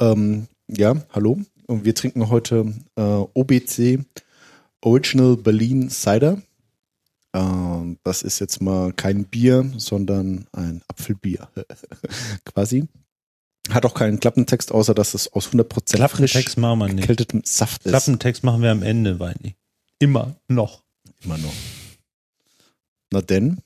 Ähm, ja, hallo. Und wir trinken heute äh, OBC Original Berlin Cider. Äh, das ist jetzt mal kein Bier, sondern ein Apfelbier quasi. Hat auch keinen Klappentext, außer dass es aus 100% Klappentext machen wir nicht. Saft ist. Klappentext machen wir am Ende, Weini. Immer noch. Immer noch. Na denn.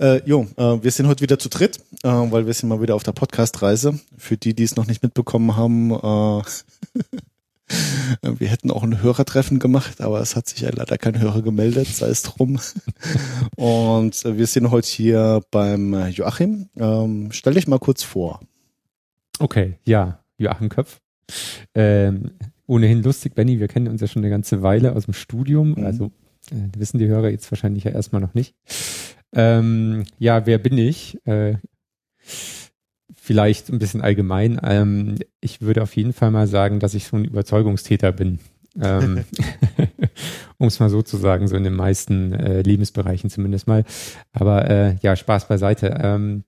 Äh, jo, äh, wir sind heute wieder zu dritt, äh, weil wir sind mal wieder auf der Podcast-Reise. Für die, die es noch nicht mitbekommen haben, äh, wir hätten auch ein Hörertreffen gemacht, aber es hat sich ja leider kein Hörer gemeldet, sei es drum. Und äh, wir sind heute hier beim Joachim. Ähm, stell dich mal kurz vor. Okay, ja, Joachim Köpf. Ähm, ohnehin lustig, Benny, wir kennen uns ja schon eine ganze Weile aus dem Studium, Mhm. also äh, wissen die Hörer jetzt wahrscheinlich ja erstmal noch nicht. Ähm, ja, wer bin ich? Äh, vielleicht ein bisschen allgemein. Ähm, ich würde auf jeden Fall mal sagen, dass ich so ein Überzeugungstäter bin. Ähm, um es mal so zu sagen, so in den meisten äh, Lebensbereichen zumindest mal. Aber äh, ja, Spaß beiseite. Ähm,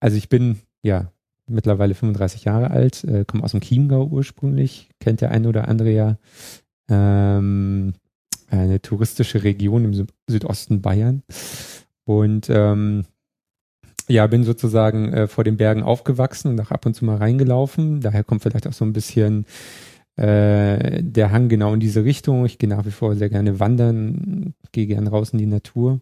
also ich bin ja mittlerweile 35 Jahre alt, äh, komme aus dem Chiemgau ursprünglich, kennt der eine oder andere ja. Ähm, eine touristische Region im Sü Südosten Bayern. Und ähm, ja, bin sozusagen äh, vor den Bergen aufgewachsen und auch ab und zu mal reingelaufen. Daher kommt vielleicht auch so ein bisschen äh, der Hang genau in diese Richtung. Ich gehe nach wie vor sehr gerne wandern, gehe gerne raus in die Natur.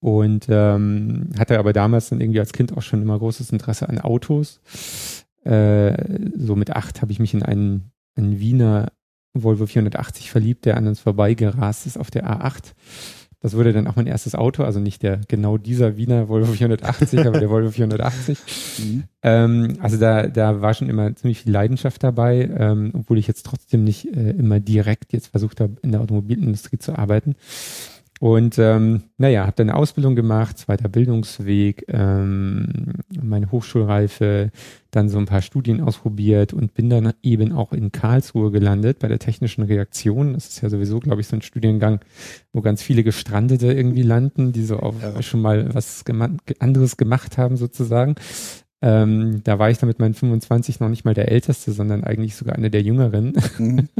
Und ähm, hatte aber damals dann irgendwie als Kind auch schon immer großes Interesse an Autos. Äh, so mit acht habe ich mich in einen, einen Wiener Volvo 480 verliebt, der an uns vorbeigerast ist auf der A8. Das wurde dann auch mein erstes Auto, also nicht der genau dieser Wiener Volvo 480, aber der Volvo 480. Mhm. Ähm, also da, da war schon immer ziemlich viel Leidenschaft dabei, ähm, obwohl ich jetzt trotzdem nicht äh, immer direkt jetzt versucht habe, in der Automobilindustrie zu arbeiten. Und ähm, naja, habe dann eine Ausbildung gemacht, zweiter Bildungsweg, ähm, meine Hochschulreife, dann so ein paar Studien ausprobiert und bin dann eben auch in Karlsruhe gelandet bei der technischen Reaktion. Das ist ja sowieso, glaube ich, so ein Studiengang, wo ganz viele Gestrandete irgendwie landen, die so auch Ja. schon mal was gema anderes gemacht haben sozusagen. Ähm, da war ich dann mit meinen 25 noch nicht mal der Älteste, sondern eigentlich sogar einer der Jüngeren Mhm.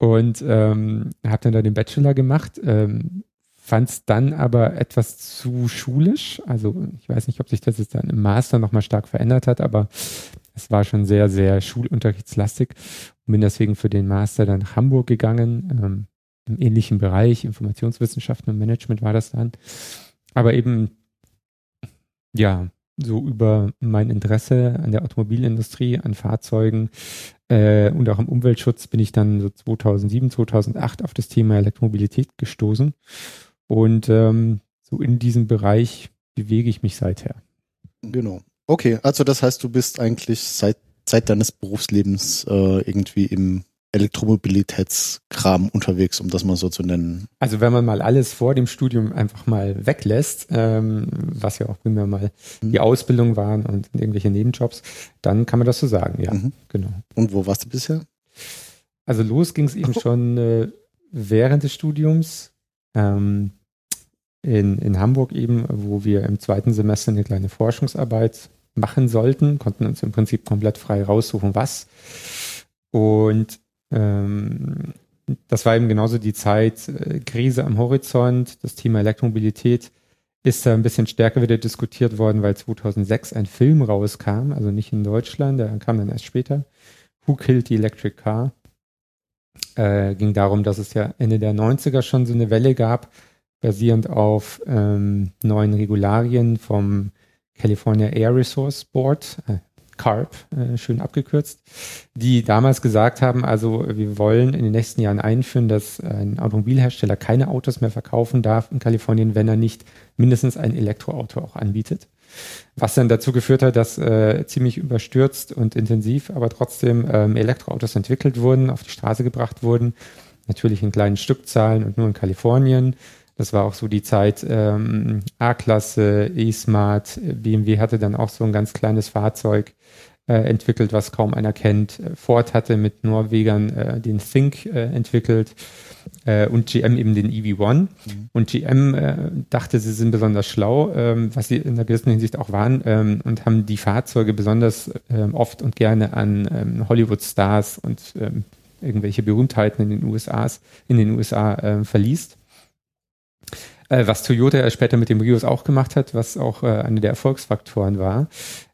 und ähm, habe dann da den Bachelor gemacht. Ähm, Fand es dann aber etwas zu schulisch. Also ich weiß nicht, ob sich das jetzt dann im Master nochmal stark verändert hat, aber es war schon sehr, sehr schulunterrichtslastig und bin deswegen für den Master dann nach Hamburg gegangen. Ähm, Im ähnlichen Bereich, Informationswissenschaften und Management war das dann. Aber eben, ja, so über mein Interesse an der Automobilindustrie, an Fahrzeugen äh, und auch am Umweltschutz bin ich dann so 2007, 2008 auf das Thema Elektromobilität gestoßen. Und ähm, so in diesem Bereich bewege ich mich seither. Genau. Okay, also das heißt, du bist eigentlich seit Zeit deines Berufslebens äh, irgendwie im Elektromobilitätskram unterwegs, um das mal so zu nennen. Also wenn man mal alles vor dem Studium einfach mal weglässt, ähm, was ja auch primär mal Mhm. die Ausbildung waren und irgendwelche Nebenjobs, dann kann man das so sagen, ja, Mhm. genau. Und wo warst du bisher? Also los ging es eben schon äh, während des Studiums ähm, in, in Hamburg eben, wo wir im zweiten Semester eine kleine Forschungsarbeit machen sollten, konnten uns im Prinzip komplett frei raussuchen, was. Und ähm, das war eben genauso die Zeit, äh, Krise am Horizont, das Thema Elektromobilität ist da ein bisschen stärker wieder diskutiert worden, weil 2006 ein Film rauskam, also nicht in Deutschland, der kam dann erst später. Who Killed the Electric Car? Äh, ging darum, dass es ja Ende der 90er schon so eine Welle gab, basierend auf ähm, neuen Regularien vom California Air Resource Board, äh, CARB, äh, schön abgekürzt, die damals gesagt haben, also wir wollen in den nächsten Jahren einführen, dass ein Automobilhersteller keine Autos mehr verkaufen darf in Kalifornien, wenn er nicht mindestens ein Elektroauto auch anbietet. Was dann dazu geführt hat, dass äh, ziemlich überstürzt und intensiv, aber trotzdem ähm, Elektroautos entwickelt wurden, auf die Straße gebracht wurden. Natürlich in kleinen Stückzahlen und nur in Kalifornien. Das war auch so die Zeit ähm, A-Klasse, E-Smart. BMW hatte dann auch so ein ganz kleines Fahrzeug äh, entwickelt, was kaum einer kennt. Ford hatte mit Norwegern äh, den Think äh, entwickelt äh, und GM eben den EV1. Mhm. Und GM äh, dachte, sie sind besonders schlau, ähm, was sie in einer gewissen Hinsicht auch waren, ähm, und haben die Fahrzeuge besonders ähm, oft und gerne an Hollywood-Stars und irgendwelche Berühmtheiten in den USAs, in den USA äh, verliest. Äh, was Toyota später mit dem Rios auch gemacht hat, was auch äh, einer der Erfolgsfaktoren war.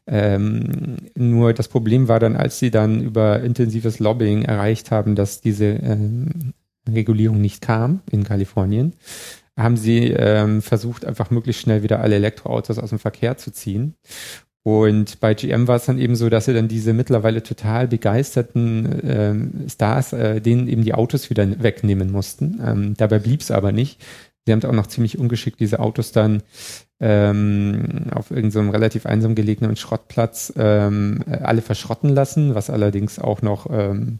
Ähm, nur das Problem war dann, als sie dann über intensives Lobbying erreicht haben, dass diese ähm, Regulierung nicht kam in Kalifornien, haben sie ähm, versucht, einfach möglichst schnell wieder alle Elektroautos aus dem Verkehr zu ziehen. Und bei GM war es dann eben so, dass sie dann diese mittlerweile total begeisterten ähm, Stars, äh, denen eben die Autos wieder wegnehmen mussten. Ähm, dabei blieb es aber nicht. Sie haben auch noch ziemlich ungeschickt diese Autos dann ähm, auf irgendeinem so relativ einsam gelegenen Schrottplatz ähm, alle verschrotten lassen, was allerdings auch noch ähm,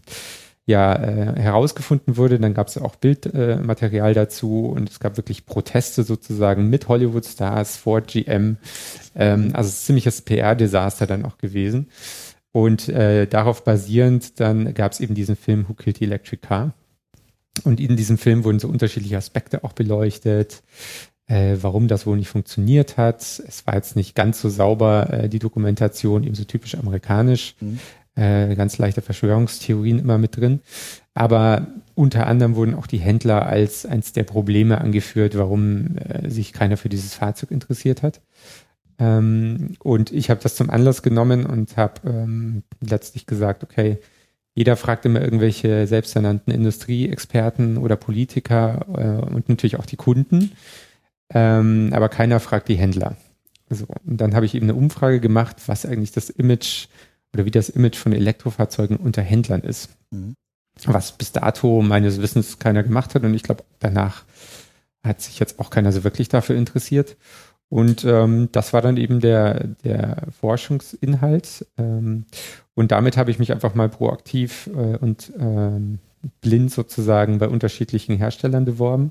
ja äh, herausgefunden wurde. Dann gab es auch Bildmaterial äh, dazu und es gab wirklich Proteste sozusagen mit Hollywood-Stars vor GM. Ähm, also ziemliches PR-Desaster dann auch gewesen. Und äh, darauf basierend dann gab es eben diesen Film Who Killed the Electric Car und in diesem Film wurden so unterschiedliche Aspekte auch beleuchtet, äh, warum das wohl nicht funktioniert hat. Es war jetzt nicht ganz so sauber, äh, die Dokumentation, eben so typisch amerikanisch. Mhm. Äh, ganz leichte Verschwörungstheorien immer mit drin. Aber unter anderem wurden auch die Händler als eins der Probleme angeführt, warum äh, sich keiner für dieses Fahrzeug interessiert hat. Ähm, und ich habe das zum Anlass genommen und habe ähm, letztlich gesagt, okay, jeder fragt immer irgendwelche selbsternannten Industrieexperten oder Politiker äh, und natürlich auch die Kunden. Ähm, aber keiner fragt die Händler. So, und dann habe ich eben eine Umfrage gemacht, was eigentlich das Image oder wie das Image von Elektrofahrzeugen unter Händlern ist. Mhm. Was bis dato meines Wissens keiner gemacht hat und ich glaube, danach hat sich jetzt auch keiner so wirklich dafür interessiert. Und ähm, das war dann eben der, der Forschungsinhalt. Ähm, und damit habe ich mich einfach mal proaktiv äh, und ähm, blind sozusagen bei unterschiedlichen Herstellern beworben.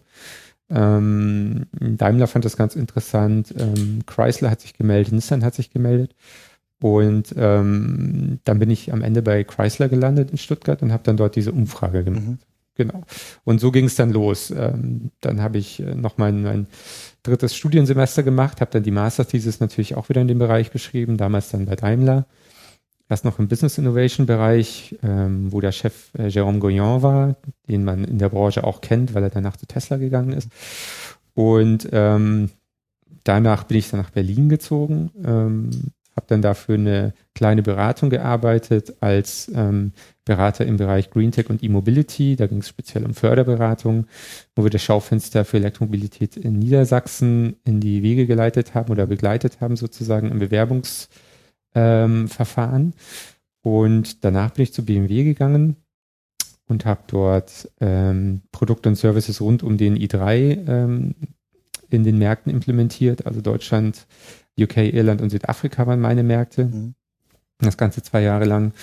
Ähm, Daimler fand das ganz interessant, ähm, Chrysler hat sich gemeldet, Nissan hat sich gemeldet. Und ähm, dann bin ich am Ende bei Chrysler gelandet in Stuttgart und habe dann dort diese Umfrage gemacht. Mhm. Genau. Und so ging es dann los. Ähm, dann habe ich äh, noch mein, mein drittes Studiensemester gemacht, habe dann die Masterthesis natürlich auch wieder in dem Bereich geschrieben, damals dann bei Daimler. Erst noch im Business Innovation Bereich, ähm, wo der Chef äh, Jérôme Goyon war, den man in der Branche auch kennt, weil er danach zu Tesla gegangen ist. Und ähm, danach bin ich dann nach Berlin gezogen, ähm, habe dann dafür eine kleine Beratung gearbeitet als ähm, Berater im Bereich Green Tech und E-Mobility. Da ging es speziell um Förderberatung, wo wir das Schaufenster für Elektromobilität in Niedersachsen in die Wege geleitet haben oder begleitet haben, sozusagen im Bewerbungsverfahren. Ähm, und danach bin ich zu BMW gegangen und habe dort ähm, Produkte und Services rund um den i3 ähm, in den Märkten implementiert, also Deutschland, UK, Irland und Südafrika waren meine Märkte. Mhm. Das Ganze zwei Jahre lang.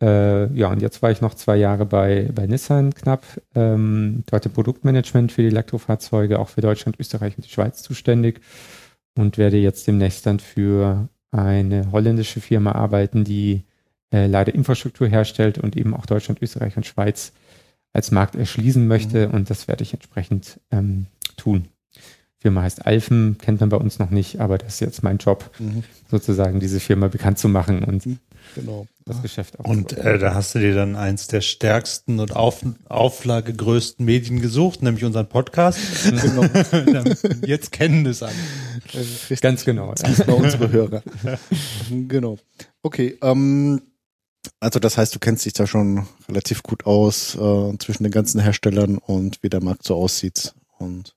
Äh, ja, und jetzt war ich noch zwei Jahre bei, bei Nissan knapp. Ähm, dort im Produktmanagement für die Elektrofahrzeuge, auch für Deutschland, Österreich und die Schweiz zuständig. Und werde jetzt demnächst dann für eine holländische Firma arbeiten, die äh, leider Infrastruktur herstellt und eben auch Deutschland, Österreich und Schweiz als Markt erschließen möchte. Mhm. Und das werde ich entsprechend ähm, tun. Firma heißt Alphen, kennt man bei uns noch nicht, aber das ist jetzt mein Job, mhm. sozusagen diese Firma bekannt zu machen und mhm. Genau. das. Geschäft auch. Und äh, da hast du dir dann eins der stärksten und auf, auflagegrößten Medien gesucht, nämlich unseren Podcast. genau. jetzt kennen es alle. Ganz genau. Das ja. bei unsere Hörer. genau. Okay, ähm, also das heißt, du kennst dich da schon relativ gut aus äh, zwischen den ganzen Herstellern und wie der Markt so aussieht und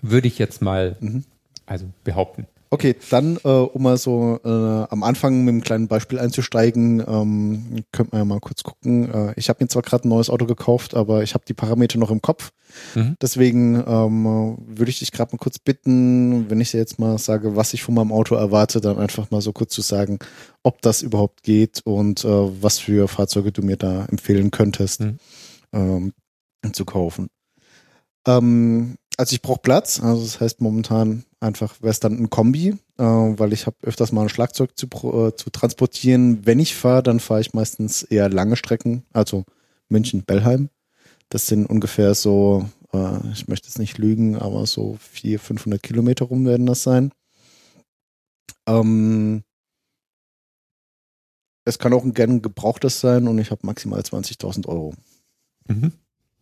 würde ich jetzt mal mhm. also behaupten. Okay, dann, äh, um mal so äh, am Anfang mit einem kleinen Beispiel einzusteigen, ähm, könnte man ja mal kurz gucken. Äh, ich habe mir zwar gerade ein neues Auto gekauft, aber ich habe die Parameter noch im Kopf. Mhm. Deswegen ähm, würde ich dich gerade mal kurz bitten, wenn ich dir jetzt mal sage, was ich von meinem Auto erwarte, dann einfach mal so kurz zu sagen, ob das überhaupt geht und äh, was für Fahrzeuge du mir da empfehlen könntest mhm. ähm, zu kaufen. Ähm, also ich brauche Platz, also das heißt momentan einfach wäre es dann ein Kombi, äh, weil ich habe öfters mal ein Schlagzeug zu, äh, zu transportieren. Wenn ich fahre, dann fahre ich meistens eher lange Strecken, also München-Bellheim. Das sind ungefähr so, äh, ich möchte jetzt nicht lügen, aber so 400, 500 Kilometer rum werden das sein. Ähm, es kann auch ein gern gebrauchtes sein und ich habe maximal 20.000 Euro. Mhm.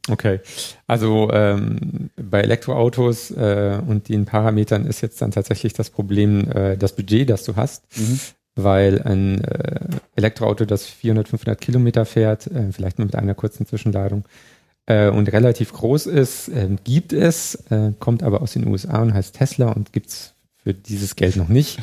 Okay, also ähm, bei Elektroautos äh, und den Parametern ist jetzt dann tatsächlich das Problem äh, das Budget, das du hast, mhm. weil ein äh, Elektroauto, das 400, 500 Kilometer fährt, äh, vielleicht nur mit einer kurzen Zwischenladung äh, und relativ groß ist, äh, gibt es, kommt aber aus den USA und heißt Tesla und gibt's für dieses Geld noch nicht.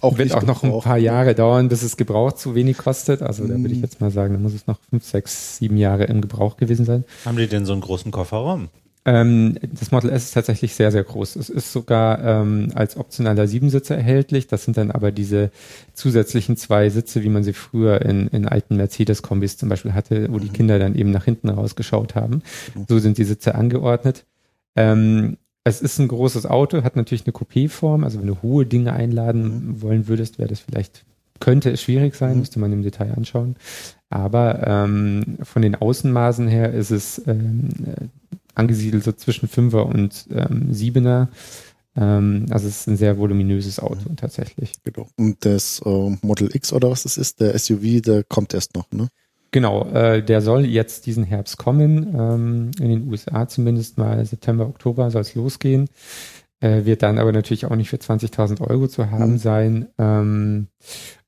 Auch Wird auch noch ein paar Jahre dauern, bis es gebraucht zu wenig kostet. Also da würde ich mhm. jetzt mal sagen, da muss es noch fünf, sechs, sieben Jahre im Gebrauch gewesen sein. Haben die denn so einen großen Kofferraum? Ähm, das Model S ist tatsächlich sehr, sehr groß. Es ist sogar ähm, als optionaler Siebensitzer erhältlich. Das sind dann aber diese zusätzlichen zwei Sitze, wie man sie früher in, in alten Mercedes-Kombis zum Beispiel hatte, wo die mhm. Kinder dann eben nach hinten rausgeschaut haben. Genau. So sind die Sitze angeordnet. Ähm, es ist ein großes Auto, hat natürlich eine Coupé-Form. Also wenn du hohe Dinge einladen mhm. wollen würdest, wäre das vielleicht, könnte es schwierig sein, mhm. müsste man im Detail anschauen. Aber ähm, von den Außenmaßen her ist es ähm, äh, angesiedelt so zwischen Fünfer und ähm, Siebener. Ähm, also es ist ein sehr voluminöses Auto mhm. tatsächlich. Genau. Und das äh, Model X oder was das ist, der SUV, der kommt erst noch, ne? Genau, äh, der soll jetzt diesen Herbst kommen, ähm, in den USA zumindest mal September, Oktober soll es losgehen. Äh, wird dann aber natürlich auch nicht für 20.000 Euro zu haben mhm. sein. Ähm,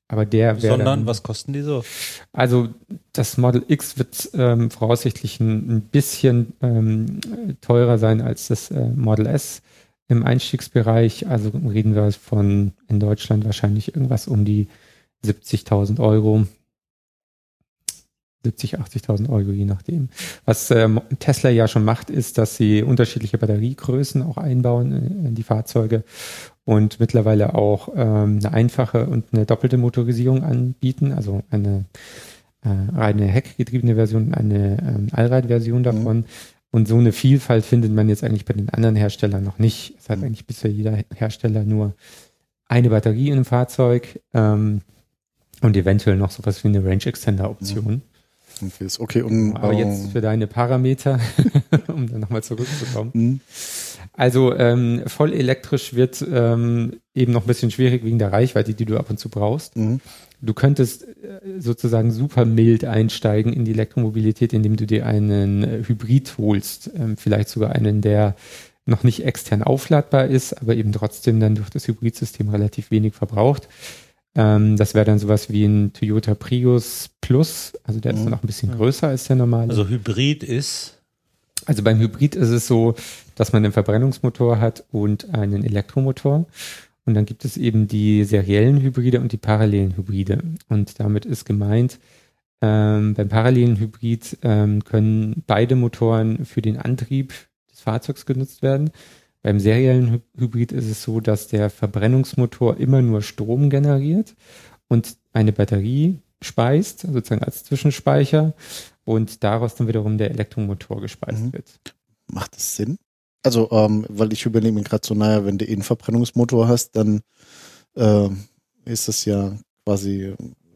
aber der wäre. Sondern dann, was kosten die so? Also das Model X wird ähm, voraussichtlich ein, ein bisschen ähm, teurer sein als das äh, Model S im Einstiegsbereich. Also reden wir von in Deutschland wahrscheinlich irgendwas um die 70.000 Euro. 70, 80.000 Euro, je nachdem. Was ähm, Tesla ja schon macht, ist, dass sie unterschiedliche Batteriegrößen auch einbauen in, in die Fahrzeuge und mittlerweile auch ähm, eine einfache und eine doppelte Motorisierung anbieten, also eine äh, reine heckgetriebene Version und eine ähm, Allrad-Version mhm. davon. Mhm. Und so eine Vielfalt findet man jetzt eigentlich bei den anderen Herstellern noch nicht. Es hat mhm. eigentlich bisher jeder Hersteller nur eine Batterie in einem Fahrzeug ähm, und eventuell noch sowas wie eine Range Extender Option. Mhm. Okay, und, Aber jetzt für deine Parameter, um dann nochmal zurückzukommen. Mhm. Also ähm, voll elektrisch wird ähm, eben noch ein bisschen schwierig wegen der Reichweite, die du ab und zu brauchst. Mhm. Du könntest äh, sozusagen super mild einsteigen in die Elektromobilität, indem du dir einen äh, Hybrid holst, ähm, vielleicht sogar einen, der noch nicht extern aufladbar ist, aber eben trotzdem dann durch das Hybridsystem relativ wenig verbraucht. Ähm, das wäre dann sowas wie ein Toyota Prius Plus. Also der mhm. ist dann auch ein bisschen größer als der normale. Also Hybrid ist? Also beim Hybrid ist es so, dass man einen Verbrennungsmotor hat und einen Elektromotor. Und dann gibt es eben die seriellen Hybride und die parallelen Hybride. Und damit ist gemeint, ähm, beim parallelen Hybrid ähm, können beide Motoren für den Antrieb des Fahrzeugs genutzt werden. Beim seriellen Hybrid ist es so, dass der Verbrennungsmotor immer nur Strom generiert und eine Batterie speist, sozusagen als Zwischenspeicher und daraus dann wiederum der Elektromotor gespeist mhm. wird. Macht das Sinn? Also, ähm, weil ich überlege mir gerade so, naja, wenn du eh einen Verbrennungsmotor hast, dann äh, ist das ja quasi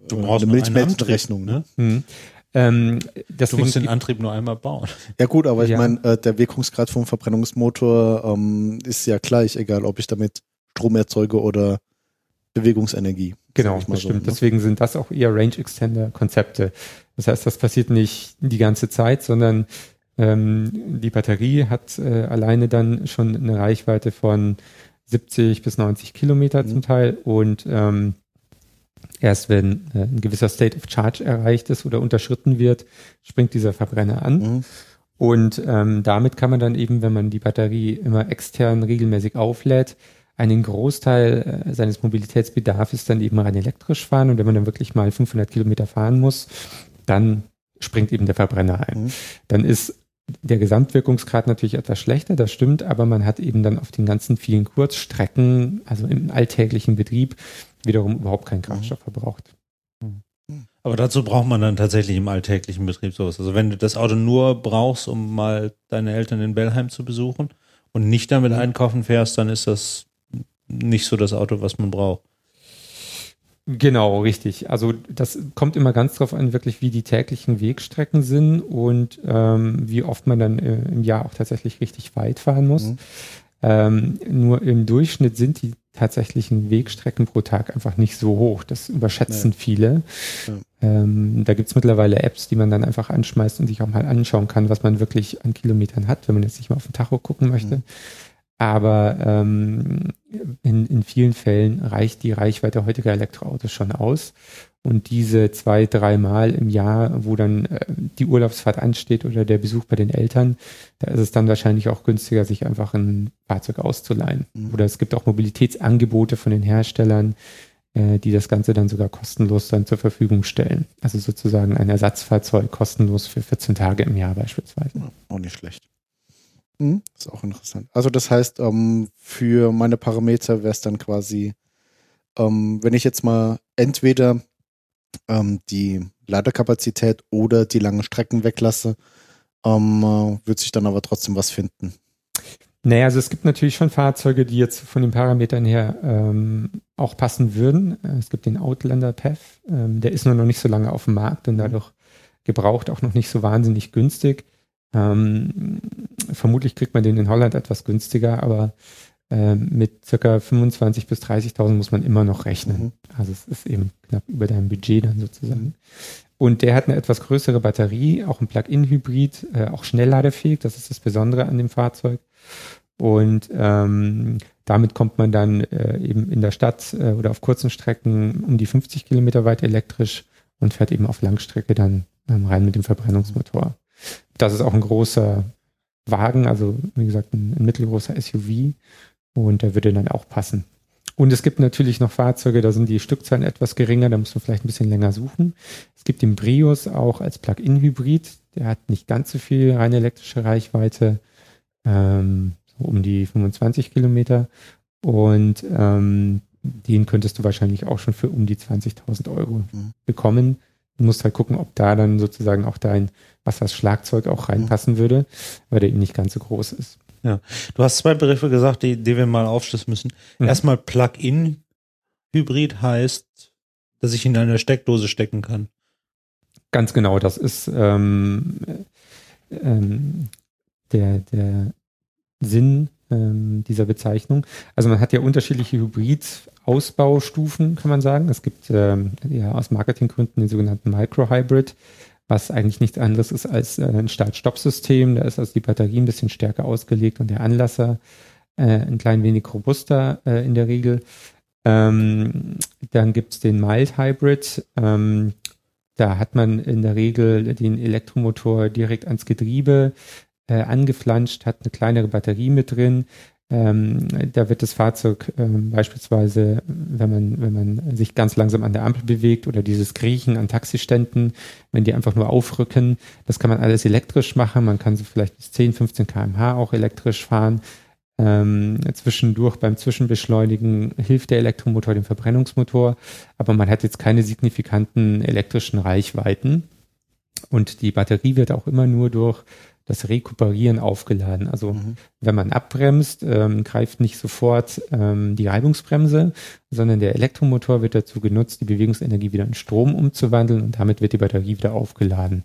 du äh, brauchst eine Milchmädchenrechnung. Ne? Mhm. Ähm, du musst den Antrieb nur einmal bauen. Ja gut, aber ich ja. meine, äh, der Wirkungsgrad vom Verbrennungsmotor ähm, ist ja gleich, egal ob ich damit Strom erzeuge oder Bewegungsenergie. Genau, das stimmt. So, ne? Deswegen sind das auch eher Range Extender Konzepte. Das heißt, das passiert nicht die ganze Zeit, sondern ähm, die Batterie hat äh, alleine dann schon eine Reichweite von 70 bis 90 Kilometer mhm. zum Teil und ähm, Erst wenn äh, ein gewisser State of Charge erreicht ist oder unterschritten wird, springt dieser Verbrenner an. Mhm. Und ähm, damit kann man dann eben, wenn man die Batterie immer extern regelmäßig auflädt, einen Großteil äh, seines Mobilitätsbedarfs dann eben rein elektrisch fahren und wenn man dann wirklich mal 500 Kilometer fahren muss, dann springt eben der Verbrenner ein. Mhm. Dann ist der Gesamtwirkungsgrad natürlich etwas schlechter, das stimmt, aber man hat eben dann auf den ganzen vielen Kurzstrecken, also im alltäglichen Betrieb, wiederum überhaupt keinen Kraftstoff verbraucht. Aber dazu braucht man dann tatsächlich im alltäglichen Betrieb sowas. Also wenn du das Auto nur brauchst, um mal deine Eltern in Bellheim zu besuchen und nicht damit einkaufen fährst, dann ist das nicht so das Auto, was man braucht. Genau, richtig. Also das kommt immer ganz drauf an, wirklich wie die täglichen Wegstrecken sind und ähm, wie oft man dann äh, im Jahr auch tatsächlich richtig weit fahren muss. Mhm. Ähm, nur im Durchschnitt sind die tatsächlichen Wegstrecken pro Tag einfach nicht so hoch. Das überschätzen ja. viele. Ja. Ähm, da gibt's mittlerweile Apps, die man dann einfach anschmeißt und sich auch mal anschauen kann, was man wirklich an Kilometern hat, wenn man jetzt nicht mal auf den Tacho gucken möchte. Mhm. Aber ähm, in, in vielen Fällen reicht die Reichweite heutiger Elektroautos schon aus. Und diese zwei, dreimal im Jahr, wo dann äh, die Urlaubsfahrt ansteht oder der Besuch bei den Eltern, da ist es dann wahrscheinlich auch günstiger, sich einfach ein Fahrzeug auszuleihen. Mhm. Oder es gibt auch Mobilitätsangebote von den Herstellern, äh, die das Ganze dann sogar kostenlos dann zur Verfügung stellen. Also sozusagen ein Ersatzfahrzeug kostenlos für 14 Tage im Jahr beispielsweise. Ja, auch nicht schlecht. Mhm, ist auch interessant. Also das heißt, ähm, für meine Parameter wäre es dann quasi, ähm, wenn ich jetzt mal entweder ähm, die Ladekapazität oder die langen Strecken weglasse, ähm, äh, wird sich dann aber trotzdem was finden. Naja, also es gibt natürlich schon Fahrzeuge, die jetzt von den Parametern her ähm, auch passen würden. Es gibt den Outlander PEF, ähm, der ist nur noch nicht so lange auf dem Markt und dadurch gebraucht auch noch nicht so wahnsinnig günstig. Ähm, vermutlich kriegt man den in Holland etwas günstiger, aber äh, mit circa 25.000 bis 30.000 muss man immer noch rechnen. Mhm. Also es ist eben knapp über deinem Budget dann sozusagen. Und der hat eine etwas größere Batterie, auch ein Plug-in-Hybrid, äh, auch schnellladefähig. Das ist das Besondere an dem Fahrzeug. Und ähm, damit kommt man dann äh, eben in der Stadt äh, oder auf kurzen Strecken um die 50 Kilometer weit elektrisch und fährt eben auf Langstrecke dann ähm, rein mit dem Verbrennungsmotor. Das ist auch ein großer Wagen, also wie gesagt ein, ein mittelgroßer SUV und der würde dann auch passen. Und es gibt natürlich noch Fahrzeuge, da sind die Stückzahlen etwas geringer, da muss man vielleicht ein bisschen länger suchen. Es gibt den Brios auch als Plug-in-Hybrid, der hat nicht ganz so viel rein elektrische Reichweite, ähm, so um die 25 Kilometer. Und ähm, den könntest du wahrscheinlich auch schon für um die 20.000 Euro mhm. bekommen. Du musst halt gucken, ob da dann sozusagen auch dein Wasserschlagzeug auch reinpassen würde, weil der eben nicht ganz so groß ist. Ja, du hast zwei Begriffe gesagt, die, die wir mal aufschlüsseln müssen. Mhm. Erstmal Plug-in-Hybrid heißt, dass ich in eine Steckdose stecken kann. Ganz genau, das ist ähm, ähm, der, der Sinn ähm, dieser Bezeichnung. Also man hat ja unterschiedliche Hybrid-Ausbaustufen, kann man sagen. Es gibt ähm, ja aus Marketinggründen den sogenannten Micro-Hybrid, was eigentlich nichts anderes ist als äh, ein Start-Stopp-System. Da ist also die Batterie ein bisschen stärker ausgelegt und der Anlasser äh, ein klein wenig robuster äh, in der Regel. Ähm, dann gibt's den Mild Hybrid. Ähm, da hat man in der Regel den Elektromotor direkt ans Getriebe äh, angeflanscht, hat eine kleinere Batterie mit drin. Ähm, da wird das Fahrzeug ähm, beispielsweise, wenn man, wenn man sich ganz langsam an der Ampel bewegt oder dieses Kriechen an Taxiständen, wenn die einfach nur aufrücken, das kann man alles elektrisch machen. Man kann so vielleicht bis 10, 15 kmh auch elektrisch fahren. Ähm, zwischendurch beim Zwischenbeschleunigen hilft der Elektromotor dem Verbrennungsmotor, aber man hat jetzt keine signifikanten elektrischen Reichweiten. Und die Batterie wird auch immer nur durch das Rekuperieren aufgeladen. Also mhm. wenn man abbremst, ähm, greift nicht sofort ähm, die Reibungsbremse, sondern der Elektromotor wird dazu genutzt, die Bewegungsenergie wieder in Strom umzuwandeln und damit wird die Batterie wieder aufgeladen.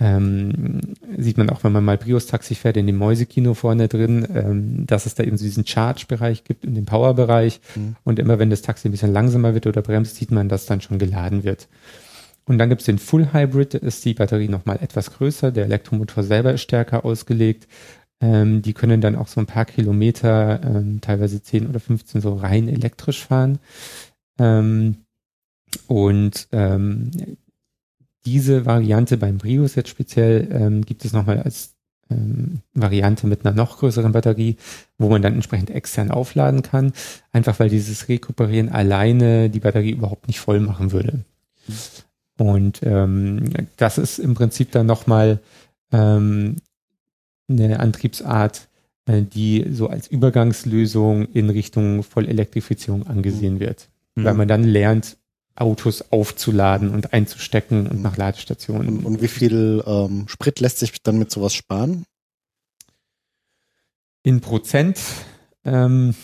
Ähm, sieht man auch, wenn man mal Prius-Taxi fährt, in dem Mäusekino vorne drin, ähm, dass es da eben so diesen Charge-Bereich gibt, in dem Power-Bereich. Mhm. Und immer wenn das Taxi ein bisschen langsamer wird oder bremst, sieht man, dass dann schon geladen wird. Und dann gibt es den Full Hybrid, da ist die Batterie nochmal etwas größer, der Elektromotor selber ist stärker ausgelegt. Ähm, die können dann auch so ein paar Kilometer, ähm, teilweise 10 oder 15 so rein elektrisch fahren. Ähm, und ähm, diese Variante beim Prius jetzt speziell ähm, gibt es nochmal als ähm, Variante mit einer noch größeren Batterie, wo man dann entsprechend extern aufladen kann, einfach weil dieses Rekuperieren alleine die Batterie überhaupt nicht voll machen würde. Und ähm, das ist im Prinzip dann nochmal ähm, eine Antriebsart, äh, die so als Übergangslösung in Richtung Vollelektrifizierung angesehen wird. Mhm. Weil man dann lernt, Autos aufzuladen und einzustecken und nach Ladestationen. Und, und wie viel ähm, Sprit lässt sich dann mit sowas sparen? In Prozent, ähm,